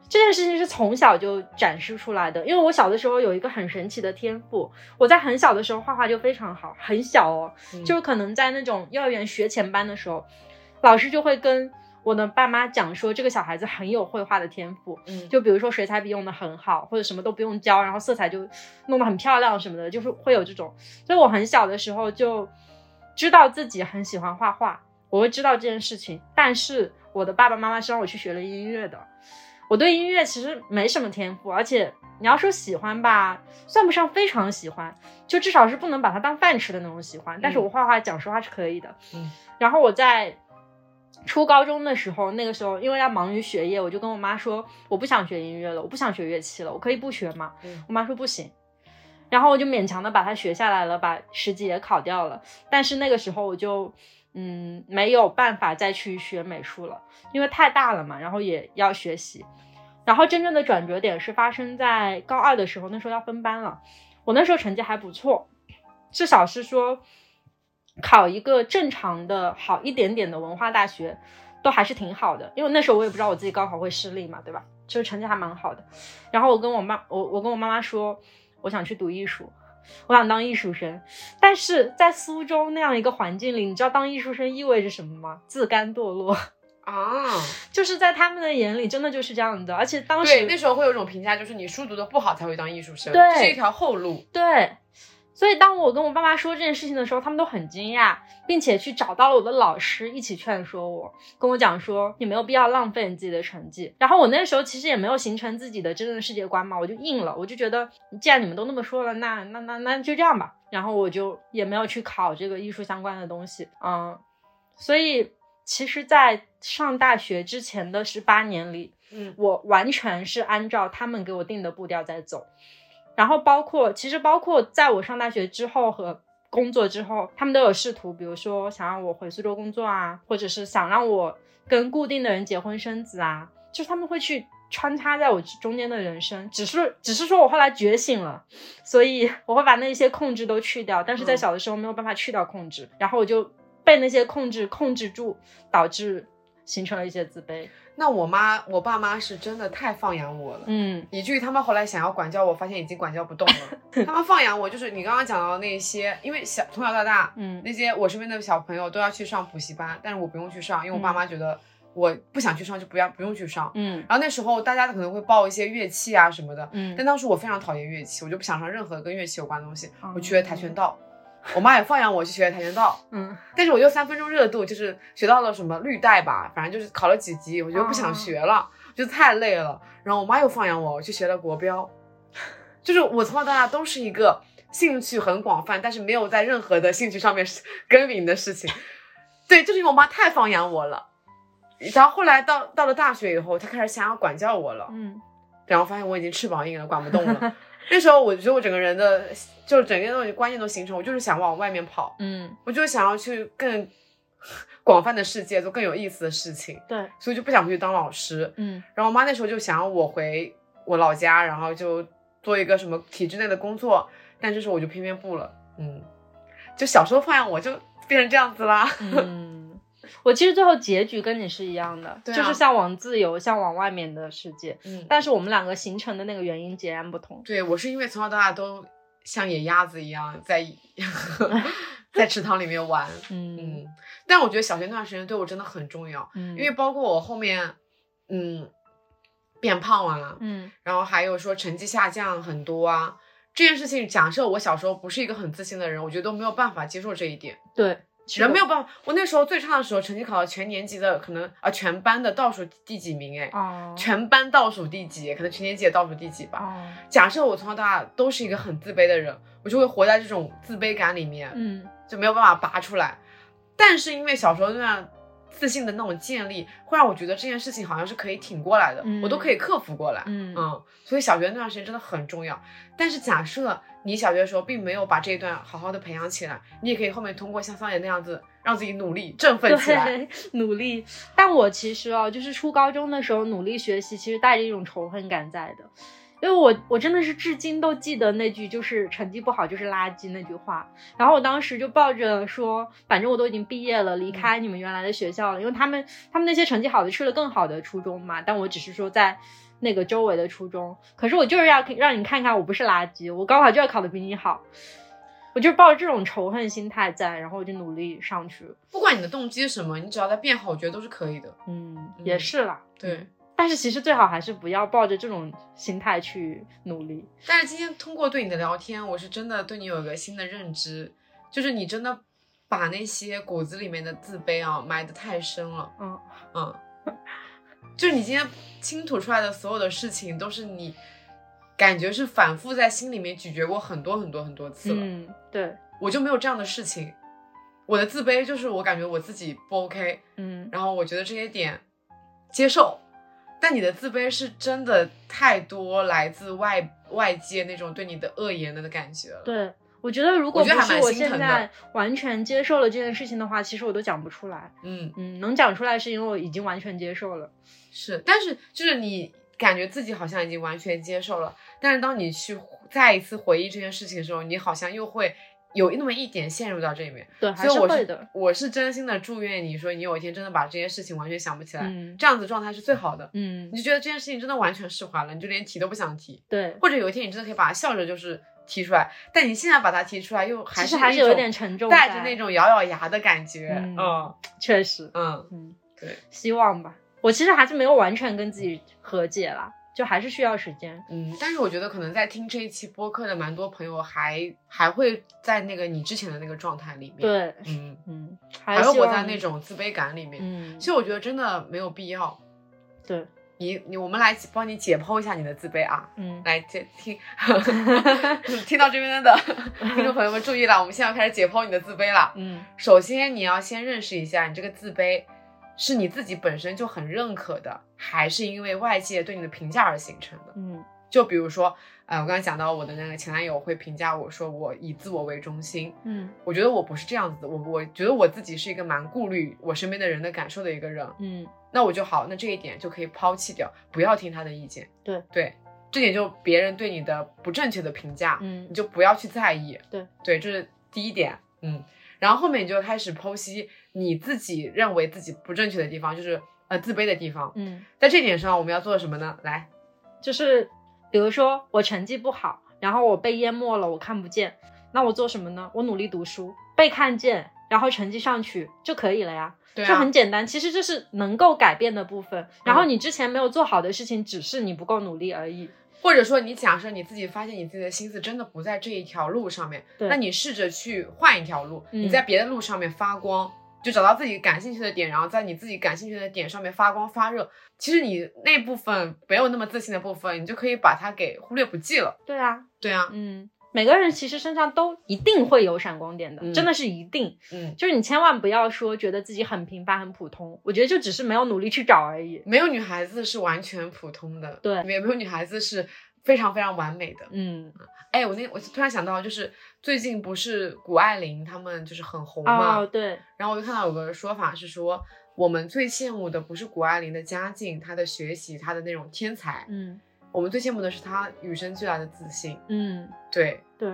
这件事情是从小就展示出来的，因为我小的时候有一个很神奇的天赋，我在很小的时候画画就非常好，很小哦，嗯就是可能在那种幼儿园学前班的时候，老师就会跟我的爸妈讲说，这个小孩子很有绘画的天赋，嗯，就比如说水彩笔用的很好，或者什么都不用教，然后色彩就弄得很漂亮什么的，就是会有这种。所以我很小的时候就知道自己很喜欢画画，我会知道这件事情。但是我的爸爸妈妈是让我去学了音乐的，我对音乐其实没什么天赋，而且你要说喜欢吧，算不上非常喜欢，就至少是不能把它当饭吃的那种喜欢。但是我画画讲实话是可以的。嗯，然后我在。初高中的时候，那个时候因为要忙于学业，我就跟我妈说，我不想学音乐了，我不想学乐器了，我可以不学吗？嗯我妈说不行，然后我就勉强的把它学下来了，把十级也考掉了。但是那个时候我就嗯没有办法再去学美术了，因为太大了嘛，然后也要学习。然后真正的转折点是发生在高二的时候，那时候要分班了，我那时候成绩还不错，至少是说考一个正常的好一点点的文化大学，都还是挺好的。因为那时候我也不知道我自己高考会失利嘛，对吧？就是成绩还蛮好的。然后我跟我妈，我我跟我妈妈说，我想去读艺术，我想当艺术生。但是在苏州那样一个环境里，你知道当艺术生意味着什么吗？自甘堕落。啊，就是在他们的眼里，真的就是这样的。而且当对，时那时候会有一种评价，就是你书读的不好才会当艺术生，对这是一条后路。对，所以当我跟我爸妈说这件事情的时候，他们都很惊讶，并且去找到了我的老师一起劝说我，跟我讲说你没有必要浪费你自己的成绩。然后我那时候其实也没有形成自己的真正的世界观嘛，我就应了，我就觉得既然你们都那么说了，那那那那就这样吧。然后我就也没有去考这个艺术相关的东西，嗯，所以其实，在上大学之前的十八年里，嗯我完全是按照他们给我定的步调在走。然后包括，其实包括在我上大学之后和工作之后，他们都有试图，比如说想让我回苏州工作啊，或者是想让我跟固定的人结婚生子啊，就是他们会去穿插在我中间的人生。只是只是说我后来觉醒了，所以我会把那些控制都去掉，但是在嗯小的时候没有办法去掉控制，然后我就被那些控制控制住，导致形成了一些自卑。那我妈，我爸妈是真的太放养我了。嗯以至于他们后来想要管教我，发现已经管教不动了。他们放养我，就是你刚刚讲到的那些，因为小从小到大，嗯那些我身边的小朋友都要去上补习班，但是我不用去上，因为我爸妈觉得我不想去上就不要不用去上。嗯然后那时候大家可能会报一些乐器啊什么的，嗯但当时我非常讨厌乐器，我就不想上任何跟乐器有关的东西，哦我去学跆拳道。我妈也放养我去学跆拳道，嗯但是我就三分钟热度，就是学到了什么绿带吧，反正就是考了几级，我就不想学了，就太累了。然后我妈又放养我，我去学了国标，就是我从小到大都是一个兴趣很广泛，但是没有在任何的兴趣上面 耕耘的事情。对，就是因为我妈太放养我了。然后后来到到了大学以后，她开始想要管教我了，嗯然后发现我已经翅膀硬了，管不动了。那时候我觉得我整个人的，就是整个东西观念都形成，我就是想往外面跑。嗯，我就想要去更广泛的世界做更有意思的事情，对，所以就不想回去当老师。嗯然后我妈那时候就想要我回我老家，然后就做一个什么体制内的工作，但这时候我就偏偏不了。嗯，就小时候放养我就变成这样子啦。嗯，我其实最后结局跟你是一样的，对啊就是向往自由，向往外面的世界。嗯，但是我们两个形成的那个原因截然不同。对我是因为从小到大都像野鸭子一样在 在池塘里面玩。嗯嗯，但我觉得小学那段时间对我真的很重要，嗯，因为包括我后面，嗯，变胖啊，嗯然后还有说成绩下降很多啊，这件事情，假设我小时候不是一个很自信的人，我觉得都没有办法接受这一点。对，人没有办法，我那时候最差的时候，成绩考到全年级的可能啊、全班的倒数第几名哎，哦。全班倒数第几，可能全年级也倒数第几吧。哦。假设我从小到大都是一个很自卑的人，我就会活在这种自卑感里面，嗯。就没有办法拔出来。但是因为小时候那样自信的那种建立，会让我觉得这件事情好像是可以挺过来的，嗯我都可以克服过来。嗯嗯，所以小学那段时间真的很重要。但是假设你小学的时候并没有把这一段好好的培养起来，你也可以后面通过像桑野那样子，让自己努力振奋起来。努力。但我其实哦，就是初高中的时候努力学习，其实带着一种仇恨感在的。因为我我真的是至今都记得那句就是成绩不好就是垃圾那句话，然后我当时就抱着说，反正我都已经毕业了，离开你们原来的学校了，因为他们他们那些成绩好的去了更好的初中嘛，但我只是说在那个周围的初中，可是我就是要让你看看我不是垃圾，我高考就要考的比你好，我就抱着这种仇恨心态在，然后我就努力上去。不管你的动机是什么，你只要在变好，我觉得都是可以的。嗯，也是啦。对。嗯但是其实最好还是不要抱着这种心态去努力。但是今天通过对你的聊天，我是真的对你有一个新的认知，就是你真的把那些骨子里面的自卑啊埋得太深了。嗯嗯，就是你今天倾吐出来的所有的事情，都是你感觉是反复在心里面咀嚼过很多很多很多次了。嗯，对，我就没有这样的事情，我的自卑就是我感觉我自己不 OK，嗯然后我觉得这些点接受，但你的自卑是真的太多来自外外界那种对你的恶言的感觉了。对。我觉得如果不是我现在完全接受了这件事情的话，其实我都讲不出来。嗯，嗯，能讲出来是因为我已经完全接受了。是，但是就是你感觉自己好像已经完全接受了，但是当你去再一次回忆这件事情的时候，你好像又会有那么一点陷入到这里面。对，还所以我是会的。我是真心的祝愿你说你有一天真的把这件事情完全想不起来，嗯这样子状态是最好的。嗯你，就觉得这件事情真的完全释怀了，你就连提都不想提，对，或者有一天你真的可以把它笑着就是提出来，但你现在把它提出来又还是还是有点沉重，带着那，种咬咬牙的感觉，嗯嗯确实，嗯，嗯，对，希望吧。我其实还是没有完全跟自己和解啦，就还是需要时间。嗯，但是我觉得可能在听这一期播客的蛮多朋友还还会在那个你之前的那个状态里面，，对，嗯，嗯，还会活在那种自卑感里面。嗯，其实我觉得真的没有必要。对，你你我们来帮你解剖一下你的自卑啊，嗯，来听听 听到这边的 听众朋友们注意了，我们现在要开始解剖你的自卑了。嗯首先，你要先认识一下，你这个自卑是你自己本身就很认可的，还是因为外界对你的评价而形成的？嗯就比如说，呃，我刚才讲到我的那个前男友会评价我说我以自我为中心，嗯我觉得我不是这样子的，我我觉得我自己是一个蛮顾虑我身边的人的感受的一个人，嗯那我就好，那这一点就可以抛弃掉，不要听他的意见。对对，这点就别人对你的不正确的评价，嗯你就不要去在意。对对，这是第一点。嗯，然后后面你就开始剖析你自己认为自己不正确的地方，就是呃自卑的地方。嗯，在这点上，我们要做什么呢？来，就是比如说我成绩不好，然后我被淹没了，我看不见，那我做什么呢？我努力读书，被看见，然后成绩上去就可以了呀。对啊，就很简单，其实这是能够改变的部分。然后你之前没有做好的事情，只是你不够努力而已。或者说你假设你自己发现你自己的心思真的不在这一条路上面，那你试着去换一条路，嗯你在别的路上面发光，就找到自己感兴趣的点，然后在你自己感兴趣的点上面发光发热。其实你那部分没有那么自信的部分，你就可以把它给忽略不计了。对啊，对啊，嗯，每个人其实身上都一定会有闪光点的，嗯真的是一定。嗯，就是你千万不要说觉得自己很平凡、很普通，我觉得就只是没有努力去找而已。没有女孩子是完全普通的，对也没有女孩子是非常非常完美的。嗯，哎，我那我突然想到，就是最近不是谷爱凌他们就是很红嘛，哦，对，然后我就看到有个说法是说，我们最羡慕的不是谷爱凌的家境、她的学习、她的那种天才，嗯。我们最羡慕的是她与生俱来的自信。嗯，对，对。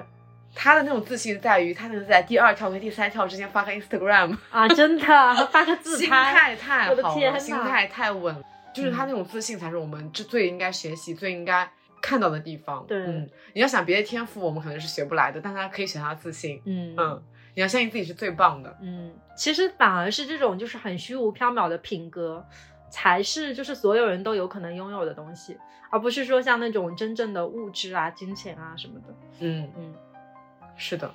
她的那种自信在于她能在第二跳跟第三跳之间发个 Instagram，啊，真的发个自拍心，态太好了，心态太稳了，就是她那种自信才是我们这最应该学习、最应该看到的地方。对嗯，你要想别的天赋，我们可能是学不来的，但他可以学他自信。嗯嗯，你要相信自己是最棒的。嗯，其实反而是这种就是很虚无缥缈的品格，才是就是所有人都有可能拥有的东西，而不是说像那种真正的物质啊、金钱啊什么的。嗯，嗯是的。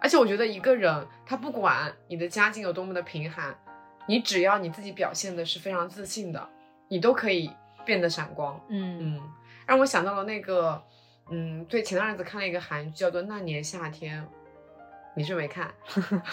而且我觉得一个人他不管你的家境有多么的贫寒，你只要你自己表现的是非常自信的，你都可以变得闪光。嗯嗯，让我想到了那个，嗯，对，前段日子看了一个韩剧，叫做《那年夏天》，你是没看？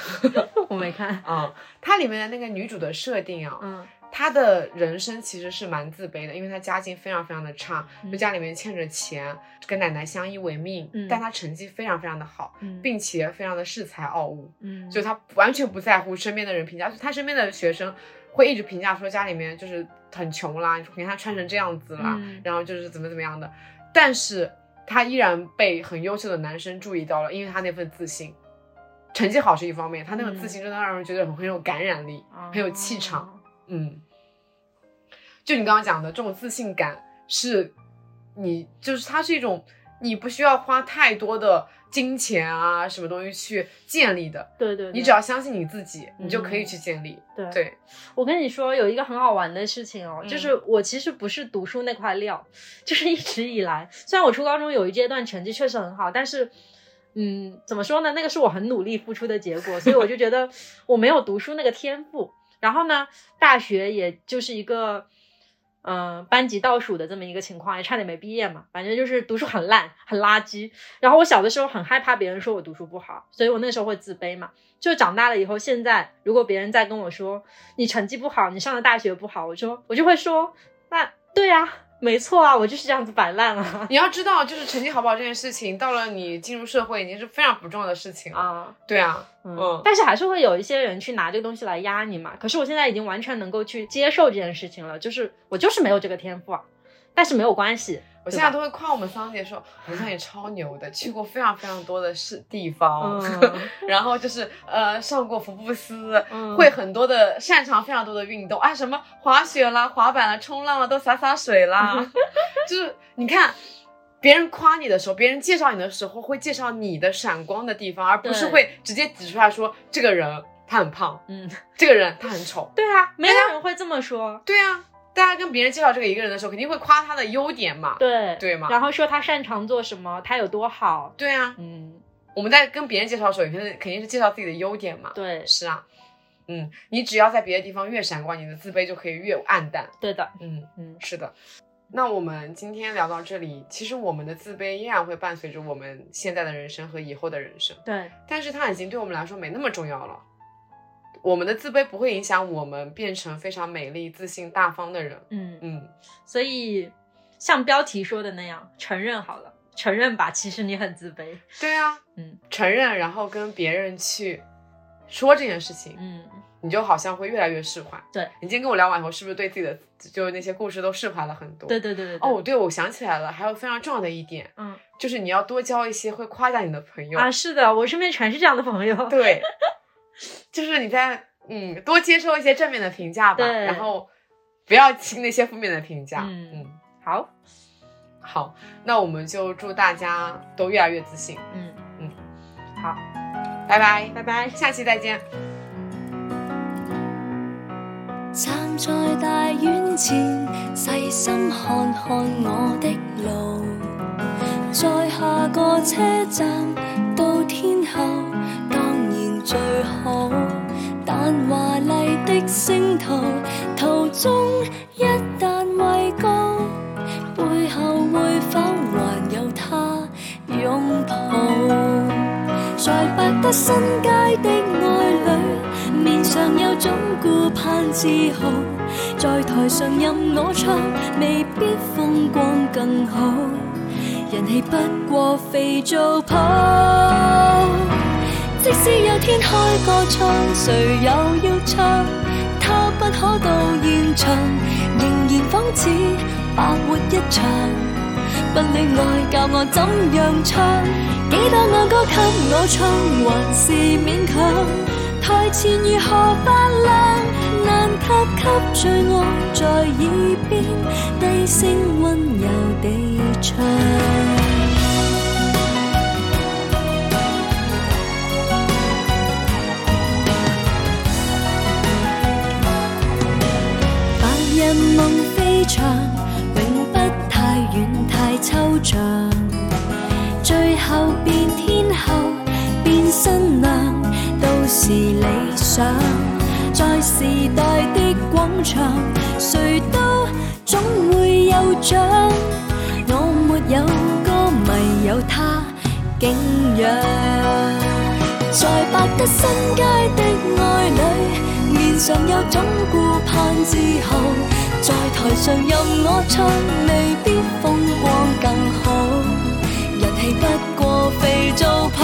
我没看。啊、它里面的那个女主的设定啊，嗯她的人生其实是蛮自卑的，因为她家境非常非常的差，嗯就家里面欠着钱，跟奶奶相依为命，嗯但她成绩非常非常的好，嗯并且非常的恃才傲物，嗯，就她完全不在乎身边的人评价，就她身边的学生会一直评价说家里面就是很穷啦，你看他穿成这样子啦，嗯然后就是怎么怎么样的，但是他依然被很优秀的男生注意到了，因为他那份自信。成绩好是一方面，他那个自信真的让人觉得很很有感染力，很有气场。哦。嗯，就你刚刚讲的这种自信感，是你就是它是一种你不需要花太多的金钱啊什么东西去建立的，对对对，你只要相信你自己，你就可以嗯去建立。对对，我跟你说有一个很好玩的事情哦，嗯就是我其实不是读书那块料，就是一直以来，虽然我初高中有一阶段成绩确实很好，但是。嗯，怎么说呢？那个是我很努力付出的结果，所以我就觉得 我没有读书那个天赋。然后呢，大学也就是一个，嗯、班级倒数的这么一个情况，也差点没毕业嘛。反正就是读书很烂，很垃圾。然后我小的时候很害怕别人说我读书不好，所以我那时候会自卑嘛。就长大了以后，现在如果别人再跟我说你成绩不好，你上的大学不好，我说我就会说，那对呀，没错啊，我就是这样子摆烂啊你要知道，就是成绩好不好这件事情，到了你进入社会已经是非常不重要的事情了。啊，对啊，嗯嗯，但是还是会有一些人去拿这个东西来压你嘛。可是我现在已经完全能够去接受这件事情了，就是我就是没有这个天赋啊，但是没有关系，我现在都会夸我们桑姐说，我们桑姐超牛的，去过非常非常多的市地方，嗯 然后就是呃上过福布斯，嗯会很多的擅长非常多的运动啊，什么滑雪啦、滑板啦、冲浪啦，都洒洒水啦，就是你看。别人夸你的时候，别人介绍你的时候，会介绍你的闪光的地方，而不是会直接指出来说这个人他很胖，嗯，这个人他很丑。对啊，没有人会这么说，对啊，大家跟别人介绍这个一个人的时候，肯定会夸他的优点嘛。对对嘛然后说他擅长做什么，他有多好，对啊，嗯，我们在跟别人介绍的时候，肯定肯定是介绍自己的优点嘛。对，是啊，嗯，你只要在别的地方越闪光，你的自卑就可以越暗淡。对的，嗯，嗯，是的。那我们今天聊到这里，其实我们的自卑依然会伴随着我们现在的人生和以后的人生，对，但是它已经对我们来说没那么重要了。我们的自卑不会影响我们变成非常美丽、自信、大方的人。嗯，嗯，所以像标题说的那样，承认好了，承认吧，其实你很自卑，对啊，嗯承认，然后跟别人去说这件事情，嗯，你就好像会越来越释怀。对你今天跟我聊完以后，是不是对自己的就是那些故事都释怀了很多？对对对对对，哦，对，我想起来了，还有非常重要的一点，嗯就是你要多交一些会夸奖你的朋友。啊，是的，我身边全是这样的朋友，对，就是你在嗯多接受一些正面的评价吧，然后不要听那些负面的评价。嗯嗯，好，好，那我们就祝大家都越来越自信，嗯嗯，好，拜拜，拜拜。下期再见。站在大院前，细心看看我的路，在下个车站到天后，最好。但华丽的星途，途中一旦畏高，背后會否還有他擁抱？在百德新街的愛侶，面上有種顧盼自豪。在台上任我唱，未必風光更好，人氣不過肥皂泡。即使有天開個唱，誰又要唱？他不可到現場，仍然仿似白活一場。不戀愛教我怎樣唱，幾多爱歌給我唱，還是勉強。台前如何發亮，難及給最愛在耳邊低聲溫柔地唱。飛翔，永不太遠太抽象。最後變天后，變新娘，都是理想。在時代的廣場，誰都總會有獎。我没有歌迷，有他敬仰。在百德新街的愛侶，面上有種顧盼自豪。在台上任我唱，未必风光更好，人气不过肥皂泡。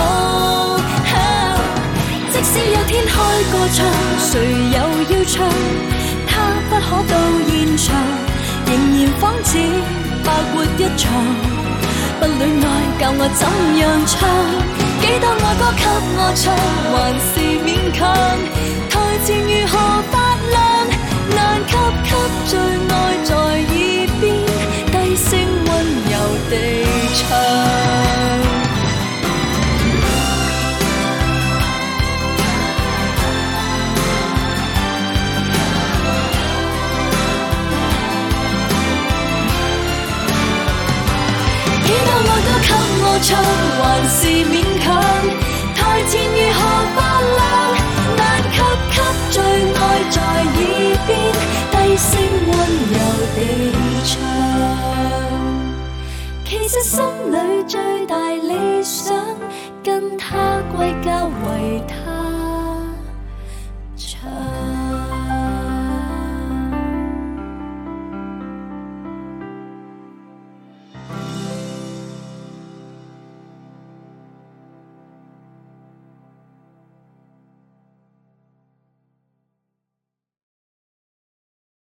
即使有天开个唱，谁又要唱？他不可到现场，仍然仿似白活一场。不恋爱教我怎样唱？几多爱歌给我唱，还是勉强。台前如何？给最爱在耳边低声温柔地唱。几多爱歌给我唱还是勉强。声温柔地唱。其实心里最大理想，跟他归家为他。